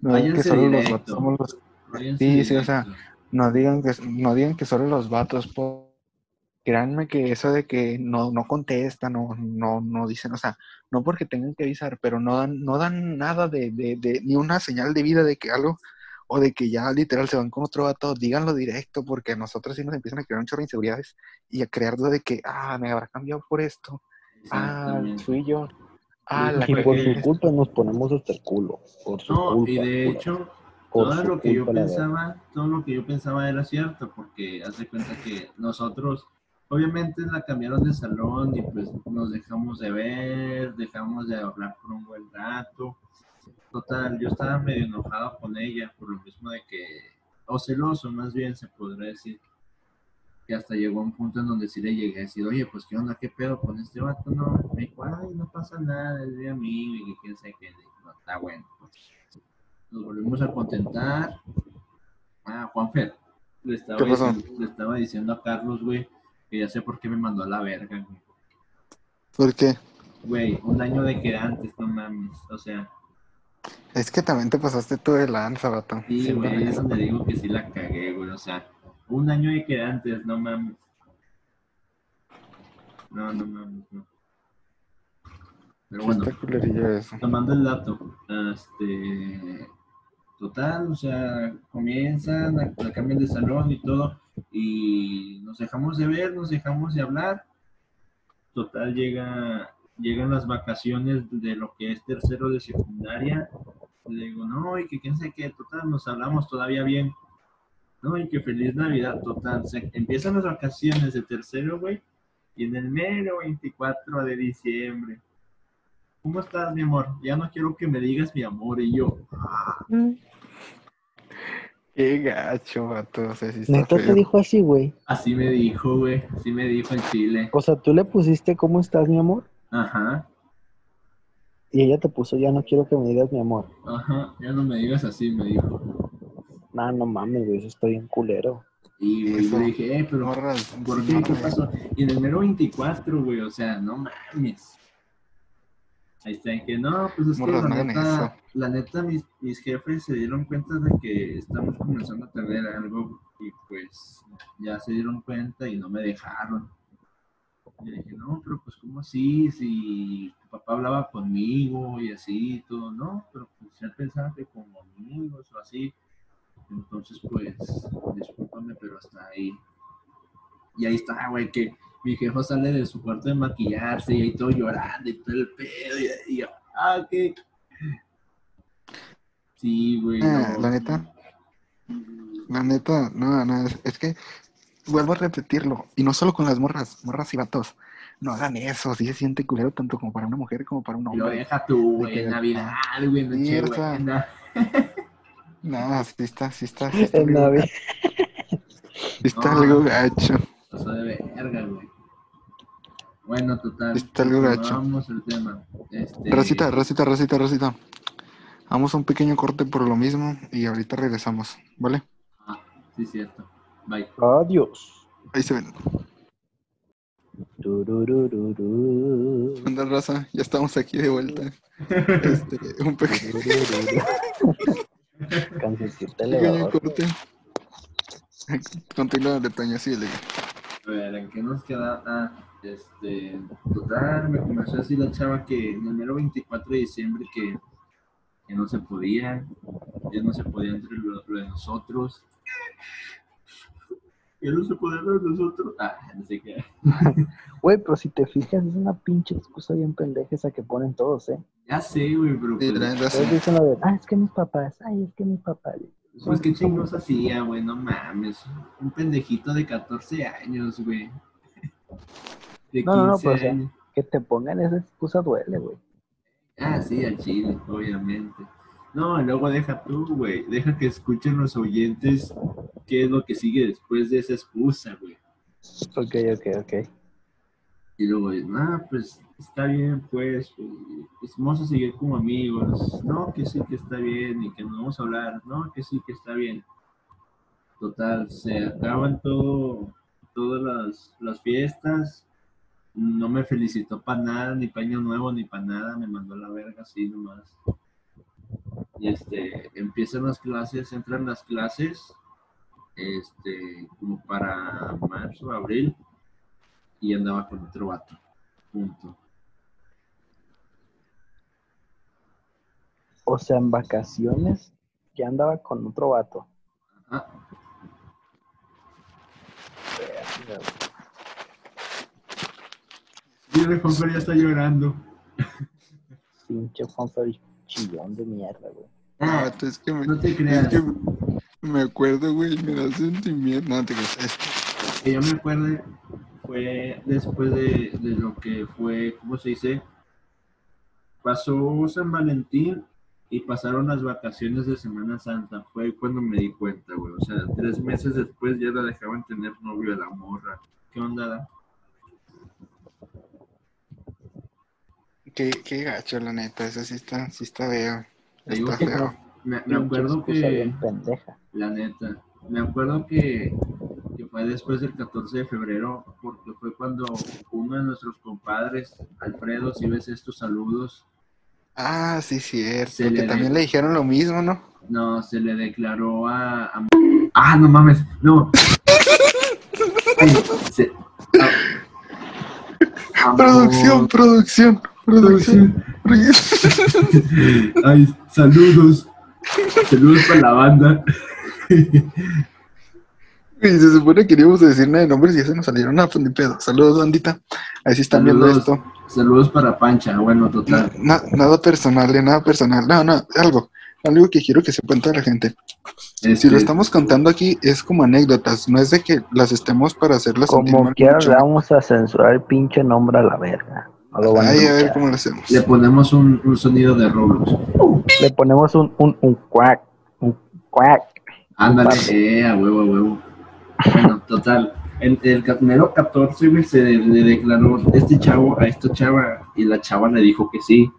no digan que solo los vatos somos los Váyanse sí, sí, o sea, no digan que no digan que solo los vatos po- créanme que eso de que no, no contestan no, no, no dicen, o sea, no porque tengan que avisar, pero no dan, no dan nada de, de, de- ni una señal de vida de que algo, o de que ya literal se van con otro vato, díganlo directo, porque a nosotros sí nos empiezan a crear un chorro de inseguridades y a crear duda de que, ah, me habrá cambiado por esto, ah, Exactamente. fui yo, Ah, la Y por su culpa nos ponemos hasta el culo. Por su No, culpa. y de culpa. hecho, Por todo lo que yo pensaba, todo lo que yo pensaba era cierto, porque haz de cuenta que nosotros, obviamente la cambiaron de salón y pues nos dejamos de ver, dejamos de hablar por un buen rato. Total, yo estaba medio enojado con ella por lo mismo de que, o celoso más bien se podría decir, que hasta llegó a un punto en donde sí le llegué a decir, oye, pues qué onda, qué pedo con este vato, no, me dijo, ay, no pasa nada, es mi amigo y que quién sabe qué, no, está bueno, pues nos volvimos a contentar. Ah, Juanfer, le estaba, le estaba diciendo a Carlos, güey, que ya sé por qué me mandó a la verga, güey. ¿Por qué? Güey, un año de que antes, no mames. O sea, Es que también te pasaste tú de lanza, vato. sí, güey, me- es donde digo que sí la cagué, güey. O sea, un año de que antes, no mames. No, no mames, no. Pero bueno, eso. tomando el dato, este, total, o sea, comienzan, la, la cambian de salón y todo, y nos dejamos de ver, nos dejamos de hablar. Total, llega, llegan las vacaciones de lo que es tercero de secundaria. Le digo, no, y que quién sabe qué, total, nos hablamos todavía bien. No, y que feliz Navidad, total. Se, empiezan las vacaciones de tercero, güey, y en el mero 24 de diciembre. ¿Cómo estás, mi amor? Ya no quiero que me digas mi amor. Y yo, Qué gacho, vato. O sea, sí está Neta te dijo así, güey. así me dijo, güey. Así me dijo en Chile. O sea, tú le pusiste ¿cómo estás, mi amor? Ajá, Y ella te puso ya no quiero que me digas mi amor. ajá. Ya no me digas así, me dijo. Nah, no mames, güey, eso está bien culero. Y güey, yo dije, eh, pero Morras, ¿por qué? ¿Qué pasó? Y en el mero 24, güey, o sea, no mames. Ahí está, en que no, pues es que la neta, la neta mis, mis jefes se dieron cuenta de que estamos comenzando a tener algo y pues ya se dieron cuenta y no me dejaron. Y le dije, no, pero pues ¿cómo así? Si tu papá hablaba conmigo y así y todo, no, pero pues ya pensaba que como amigos o así. Entonces, pues, discúlpame, pero hasta ahí. Y ahí está, güey, que mi jefa sale de su cuarto de maquillarse y ahí todo llorando y todo el pedo. Y, y yo, ah, ¿qué? Sí, güey. Ah, no. la neta. La neta, no, no, es, es que vuelvo a repetirlo, y no solo con las morras, morras y vatos, no hagan eso, sí se siente culero tanto como para una mujer como para un Lo hombre. deja tú, De güey, que- Navidad, güey, Mierda. Nochebuena. No, sí está, sí está, sí está, En algo, Navidad. sí está No. algo gacho. Pasó de verga, güey. Bueno, total. Está algo gacho. Vamos al tema. Este, Rosita, Rosita, Rosita, Rosita. Vamos a un pequeño corte por lo mismo y ahorita regresamos, ¿vale? Ah, sí, cierto. Bye. Adiós. Ahí se ven. Onda raza, ya estamos aquí de vuelta. Este, un pequeño, corte. Continúa de Toño, sí, le A ver, ¿en qué nos queda? Ah, este, total, me comenzó a decir la chava que en el mero 24 de diciembre que, que no se podía, ya no se podía entre lo, lo de nosotros. Que no se podía lo de nosotros. Ah, no sé qué. Güey, pero si te fijas, es una pinche excusa bien pendeja esa que ponen todos, ¿eh? Ya sé, güey, pero Sí, pues, dicen lo de, ah, es que mis papás, ay, es que mis papás. pues qué chingos hacía, güey, no mames. Un pendejito de 14 años, güey. De 15 No, no, no, pero, o sea, años. Que te pongan esa excusa duele, güey. Ah, sí, al chile, obviamente. No, luego deja tú, güey. Deja que escuchen los oyentes qué es lo que sigue después de esa excusa, güey. Ok, ok, ok. Y luego, no, pues está bien, pues, pues, vamos a seguir como amigos. No, que sí que está bien y que nos vamos a hablar. No, que sí que está bien. Total, se acaban todo, todas las, las fiestas. No me felicitó para nada, ni para año nuevo, ni para nada. Me mandó a la verga así nomás. Y este, empiezan las clases, entran las clases, este, como para marzo, abril y andaba con otro vato. Punto. O sea, en vacaciones ya andaba con otro vato. Ajá. Güey. Mira, Juanfer ya está llorando. Pinche Juanfer chillón de mierda, güey. Ah, Vato, es que me, no te es creas. que me acuerdo, güey, me da sentimiento. No, te creas. Este, que yo me acuerde fue después de, de lo que fue, ¿cómo se dice? Pasó San Valentín y pasaron las vacaciones de Semana Santa. Fue cuando me di cuenta, güey. O sea, tres meses después ya la dejaban tener novio a la morra. ¿Qué onda? da? Qué, qué gacho, la neta. Eso sí está, sí está feo. Está feo. Me, acuerdo que, la neta, me acuerdo que, que fue después del 14 de febrero, porque fue cuando uno de nuestros compadres, Alfredo, si ves estos saludos, Ah, sí, cierto. Se que le también de- le dijeron lo mismo, ¿no? No, se le declaró a. a- Ah, no mames, no. Ay, se- ah. Producción, producción. producción. Ay, saludos. Saludos para la banda. Y se supone que íbamos a decir nada de nombres y ya se nos salieron a ni pedo. Saludos, bandita. Ahí sí están viendo esto. Saludos para Pancha. Bueno, total. Na- nada personal, nada personal. No, no, algo. Algo que quiero que sepan toda la gente. Si Este, lo estamos contando aquí es como anécdotas, no es de que las estemos para hacerlas Como quiera le vamos a censurar el pinche nombre a la verga. No lo van a Ay, a ver escuchar. cómo lo hacemos. Le ponemos un, un sonido de Roblox. Le ponemos un, un, un quack. Un quack. Ándale, eh, a huevo, a huevo. Bueno, total. El, el primero 14, güey, se le declaró este chavo a esta chava y la chava le dijo que sí.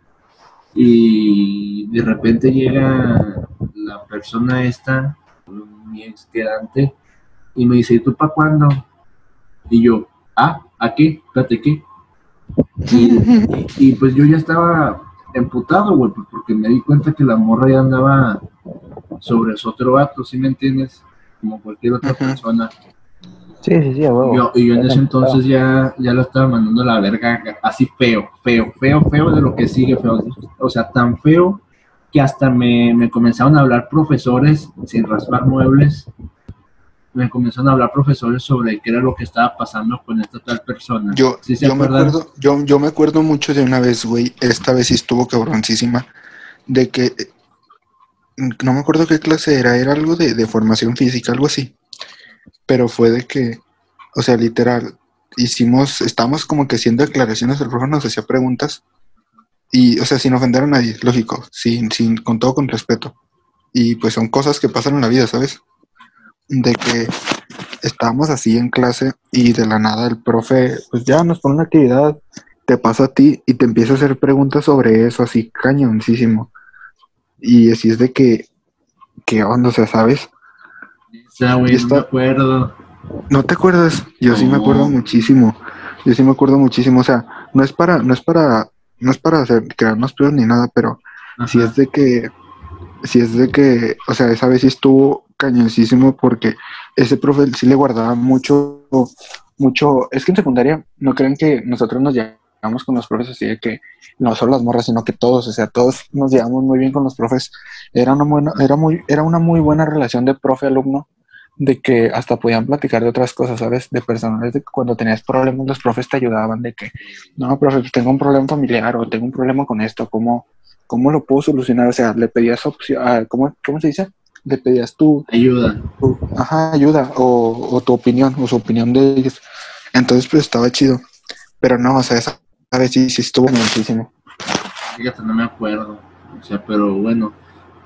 Y de repente llega la persona esta, mi ex quedante, y me dice, ¿y tú para cuándo? Y yo, ah, ¿a qué? Espérate, ¿qué? Y, y pues yo ya estaba emputado, güey, pues, porque me di cuenta que la morra ya andaba sobre su otro vato, ¿sí me entiendes? Como cualquier otra persona. Sí, sí, sí, huevo. Yo, y yo en ese entonces ya, ya lo estaba mandando a la verga, así feo, feo, feo, feo de lo que sigue feo. O sea, tan feo que hasta me, me comenzaron a hablar profesores, sin raspar muebles, me comenzaron a hablar profesores sobre qué era lo que estaba pasando con esta tal persona. Yo, ¿Sí yo me acuerdo, yo, yo me acuerdo mucho de una vez, güey, esta vez sí estuvo cabroncísima, de que no me acuerdo qué clase era, era algo de, de formación física, algo así. Pero fue de que, o sea, literal, hicimos, estábamos como que haciendo declaraciones, el profe nos hacía preguntas, y, o sea, sin ofender a nadie, lógico, sin, sin, con todo con respeto. Y pues son cosas que pasan en la vida, ¿sabes? De que estábamos así en clase y de la nada el profe, pues ya nos pone una actividad, te pasa a ti y te empieza a hacer preguntas sobre eso, así cañoncísimo. Y así es de que, ¿qué onda? O sea, ¿sabes? Sea, güey, no me acuerdo. ¿No te acuerdas? Yo sí me acuerdo muchísimo. Yo sí me acuerdo muchísimo. O sea, no es para, no es para, no es para hacer, crearnos peor ni nada, pero si Ajá. es de que, si es de que, o sea, esa vez sí estuvo cañoncísimo porque ese profe sí le guardaba mucho, mucho, es que en secundaria no crean que nosotros nos llevamos con los profes así de que no solo las morras, sino que todos, o sea, todos nos llevamos muy bien con los profes. Era una buena, era muy, era una muy buena relación de profe-alumno de que hasta podían platicar de otras cosas, ¿sabes? De personales de que cuando tenías problemas los profes te ayudaban de que, no, profe, pues tengo un problema familiar o tengo un problema con esto, ¿cómo, cómo lo puedo solucionar? O sea, le pedías opción, ah, ¿cómo, ¿cómo se dice? Le pedías tu, Ayuda. tu- ajá, ayuda o, o tu opinión o su opinión de ellos. Entonces, pues estaba chido. Pero no, o sea, esa vez sí, sí estuvo muchísimo. Fíjate, no me acuerdo. O sea, pero bueno.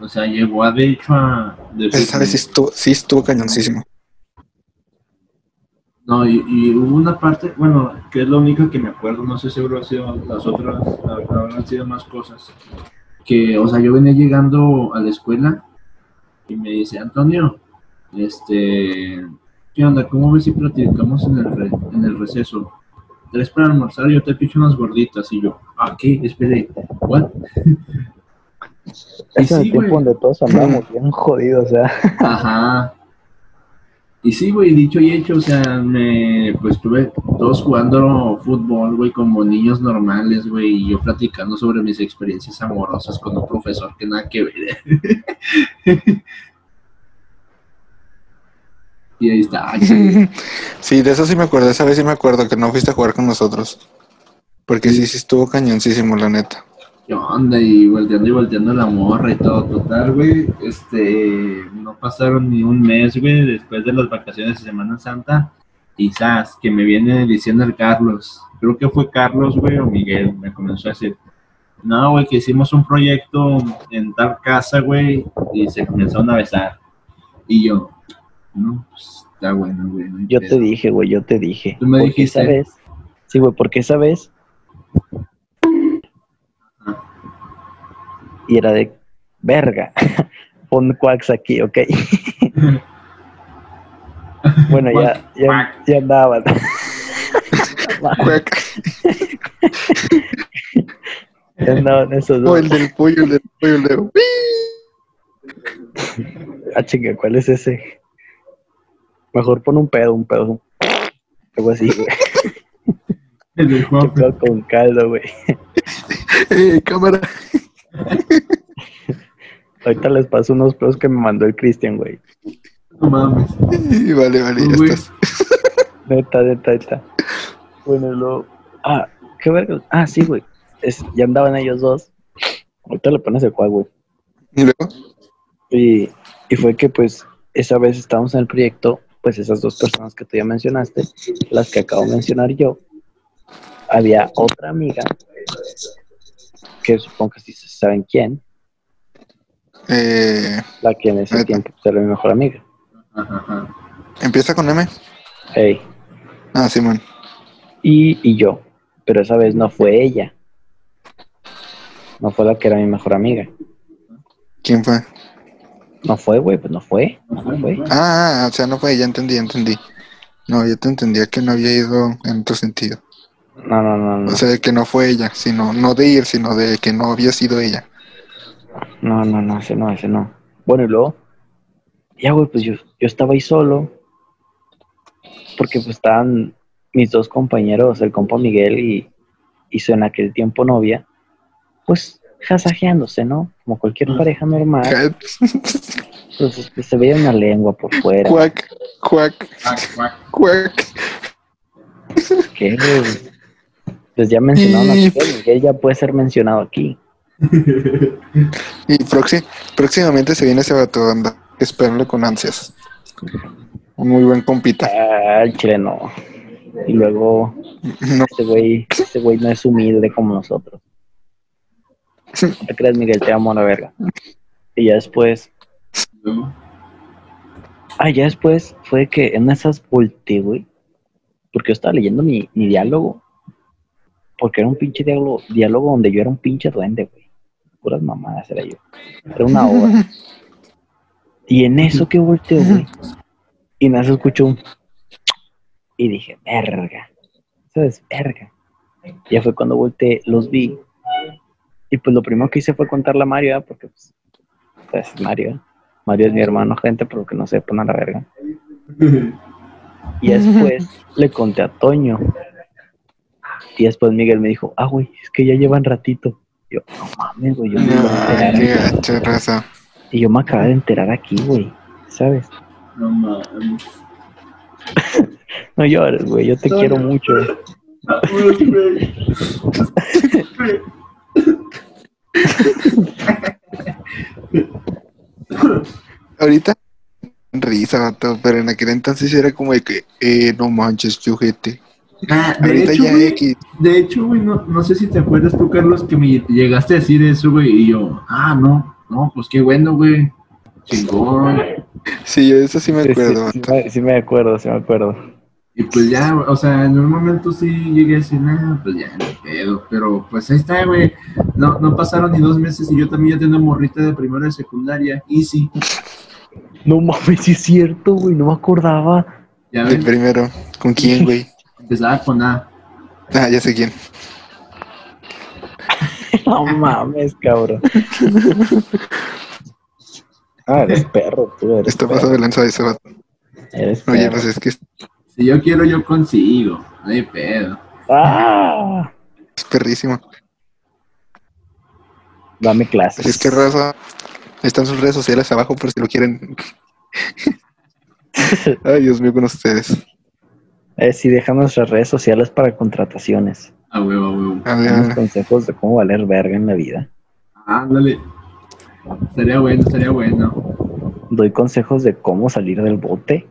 O sea, llegó a de hecho a. Esa vez sí estuvo, sí estuvo cañoncísimo. No, y, y hubo una parte, bueno, que es lo único que me acuerdo, no sé seguro ha sido las otras, habrán sido más cosas. Que, o sea, yo venía llegando a la escuela y me dice, Antonio, este, ¿qué onda? ¿Cómo ves si platicamos en el, re- en el receso? ¿Tres para almorzar? Yo te picho unas gorditas. Y yo, ¿a qué? Espere, ¿what? Es el sí, tiempo donde todos andamos bien jodidos, o sea. Ajá. Y sí, güey, dicho y hecho, o sea, me, pues tuve todos jugando fútbol, güey, como niños normales, güey, y yo platicando sobre mis experiencias amorosas con un profesor que nada que ver. y ahí está. ay, sí. Sí, de eso sí me acuerdo. Esa vez sí me acuerdo que no fuiste a jugar con nosotros. Porque sí, sí estuvo cañoncísimo, la neta. ¿Qué onda? Y volteando y volteando la morra y todo, total, güey. Este, no pasaron ni un mes, güey, después de las vacaciones de Semana Santa. Quizás que me viene diciendo el Carlos, creo que fue Carlos, güey, o Miguel, me comenzó a decir, no, güey, que hicimos un proyecto en tal casa, güey, y se comenzaron a besar. Y yo, no, pues está bueno, güey. no Yo pedo". te dije, güey, yo te dije. Tú me dijiste. esa vez, sí, güey, porque esa vez. Y era de verga. Pon quacks aquí, ok. bueno, ya, ya, ya andaban. Ya andaban esos O dos. el del pollo, el del pollo, el de... Ah, chinga, ¿cuál es ese? Mejor pon un pedo, un pedo. Algo así, güey. El del Juan, con caldo, güey. Eh, cámara. Ahorita les paso unos pedos que me mandó el Cristian, güey. no mames. Vale, vale, ya estás. Neta, neta, neta. Bueno, luego. Ah, qué verga. Ah, sí, güey. Es- ya andaban ellos dos. Ahorita le pones el cual, güey. Y luego, Y, y fue que, pues, esa vez estábamos en el proyecto, pues esas dos personas que tú ya mencionaste, las que acabo de mencionar yo, había otra amiga, que supongo que sí saben quién, eh, la que en ese Neta. tiempo era mi mejor amiga. Ajá, ajá. empieza con M. Ey, Ah, Simón. y, y yo, pero esa vez no fue ella. No fue la que era mi mejor amiga. ¿Quién fue? No fue, güey, pues no fue. No fue. Ah, ah, o sea, no fue, ya entendí, ya entendí. No, yo te entendía que no había ido en otro sentido. No, no, no, no. O sea, de que no fue ella, sino, no de ir, sino de que no había sido ella. No, no, no, ese no, ese no. Bueno, y luego, ya, güey, pues yo, yo estaba ahí solo, porque pues estaban mis dos compañeros, el compa Miguel y, y su en aquel tiempo novia, pues jasajeándose, ¿no? Como cualquier pareja normal, pues pues, se veía una lengua por fuera. Cuac, cuac, Cuac, cuac. cuac. ¿Qué, güey? Pues ya mencionaron a Miguel, Miguel ya puede ser mencionado aquí. Y proxi- próximamente se viene ese vato, anda. Espérenlo con ansias. Un muy buen compita. Ah, el chile no. Y luego, No, Ese güey, ese güey no es humilde como nosotros. No te creas, Miguel, te amo a la verga. Y ya después, ah, ya después fue que en esas volteé, güey, porque yo estaba leyendo mi, mi diálogo, porque era un pinche diálogo, diálogo donde yo era un pinche duende, güey. Puras mamadas era yo. Era una hora. Y en eso que volteo, güey, y nada, se escuchó un... Y dije, verga. ¿Sabes? Verga. Ya fue cuando volteé, los vi. Y pues lo primero que hice fue contarle a Mario, ¿verdad? porque pues, pues, Mario. ¿eh? Mario es mi hermano, gente, pero que no se pone a la verga. Y después le conté a Toño. Y después Miguel me dijo, ah, güey, es que ya llevan ratito. Yo, no mames, güey, yo me iba a enterar qué aquí". gacho, raza. Y yo me acabé de enterar aquí, güey, ¿sabes? No mames. No llores, güey, yo te quiero mucho. Ahorita, risa, vato, pero en aquel entonces era como de que, eh, no manches, chujete. Ah, de Ahorita hecho, ya güey, X. de hecho, güey, no, no sé si te acuerdas tú, Carlos, que me llegaste a decir eso, güey, y yo, ah, no, no, pues qué bueno, güey. Chingón. Sí, yo de eso sí me acuerdo, sí, me- sí me acuerdo, sí me acuerdo. Y pues ya, o sea, en un momento sí llegué a decir, nah, pues ya, no pedo. Pero pues ahí está, güey. No, no pasaron ni dos meses y yo también ya tengo morrita de primera de secundaria. Easy. No mames, sí es cierto, güey, no me acordaba. Ya El primero. ¿Con quién, güey? Empezaba con A. Ah, ya sé quién. No mames, cabrón. Ah, eres perro, tú eres Está pasado de lanza de ese vato. Eres Oye, perro. pues es que es Si yo quiero, yo consigo. No hay pedo. ¡Ah! perrísimo. Dame clases. Así es que raza, están sus redes sociales abajo por si lo quieren. Ay, Dios mío, con ustedes. Eh, sí, deja nuestras redes sociales para contrataciones. A huevo, a huevo. Unos consejos de cómo valer verga en la vida. Ándale. Estaría bueno, estaría bueno. Doy consejos de cómo salir del bote.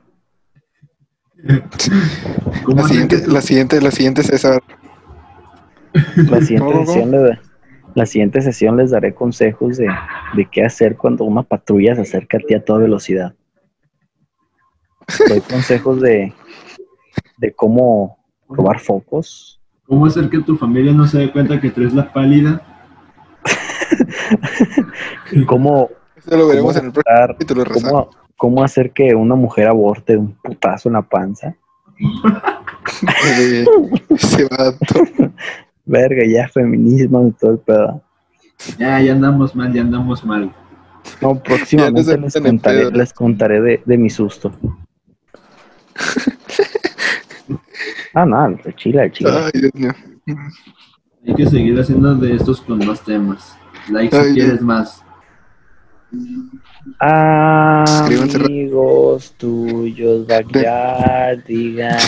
¿Cómo La siguiente, la siguiente, la siguiente César. La siguiente, ¿Cómo, cómo? sesión le- la siguiente sesión les daré consejos de, de qué hacer cuando una patrulla se acerca a ti a toda velocidad. Doy consejos de, de cómo robar focos. ¿Cómo hacer que tu familia no se dé cuenta que traes la pálida? Cómo, Eso lo veremos cómo en el próximo capítulo, cómo, cómo hacer que una mujer aborte de un putazo en la panza. Ese vato. Verga, ya feminismo y todo el pedo. Ya, ya andamos mal, ya andamos mal. No, próximamente les contaré, les contaré de, de mi susto. Ah, no, el chile, el chile. Ay, Dios mío. Hay que seguir haciendo de estos con más temas. Like Ay, si quieres más. Suscríbanse. Amigos tuyos, backyard, digan.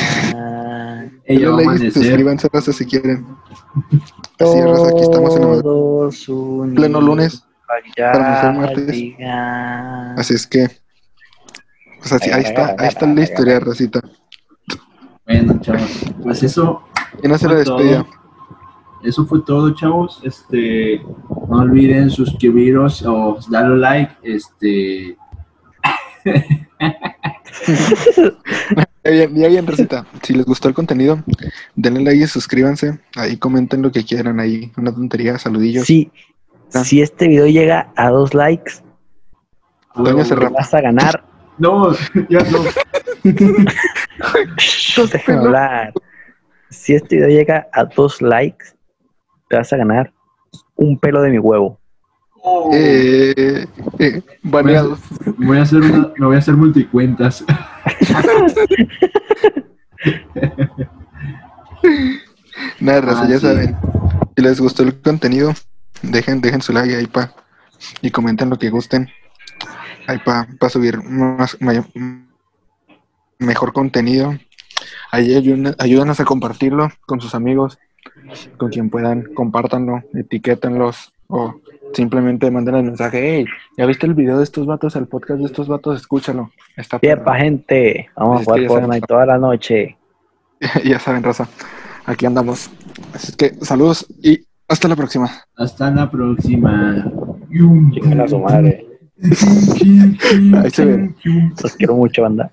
Amanecer. suscríbanse, Rosa, si quieren. Así es, aquí estamos en el pleno lunes. backyard, para hacer martes. digan. Así es que. Pues así, ahí está, ahí está la historia, Rosita. Bueno, chavos. Pues eso, ¿Quién hace la despedida? eso fue todo, chavos. Este, no olviden suscribiros o darle like. Este, Ya bien, ya bien, Rosita. Si les gustó el contenido, denle like y suscríbanse. Ahí comenten lo que quieran. Ahí una tontería, saludillos. Si, Ah. si este video llega a dos likes, Toño se te rapa. vas a ganar. no, ya no. Hablar. Si este video llega a dos likes, te vas a ganar un pelo de mi huevo. Oh, Eh, eh, voy a hacer una, me voy a hacer multicuentas. Nada, Raza, Ah, ya sí. saben. Si les gustó el contenido, dejen, dejen su like ahí pa y comenten lo que gusten. Ahí pa, pa subir más, may- mejor contenido. Ahí ayúdanos a compartirlo con sus amigos, con quien puedan, compártanlo, etiquétenlos o simplemente manden el mensaje, hey, ¿ya viste el video de estos vatos, el podcast de estos vatos? Escúchalo. Está perro". Yepa, gente. Vamos a jugar. Fortnite toda la noche. ya saben, Raza. Aquí andamos. Así es que saludos y hasta la próxima. Hasta la próxima. Chingan a su madre. Ahí se ven. Los quiero mucho, banda.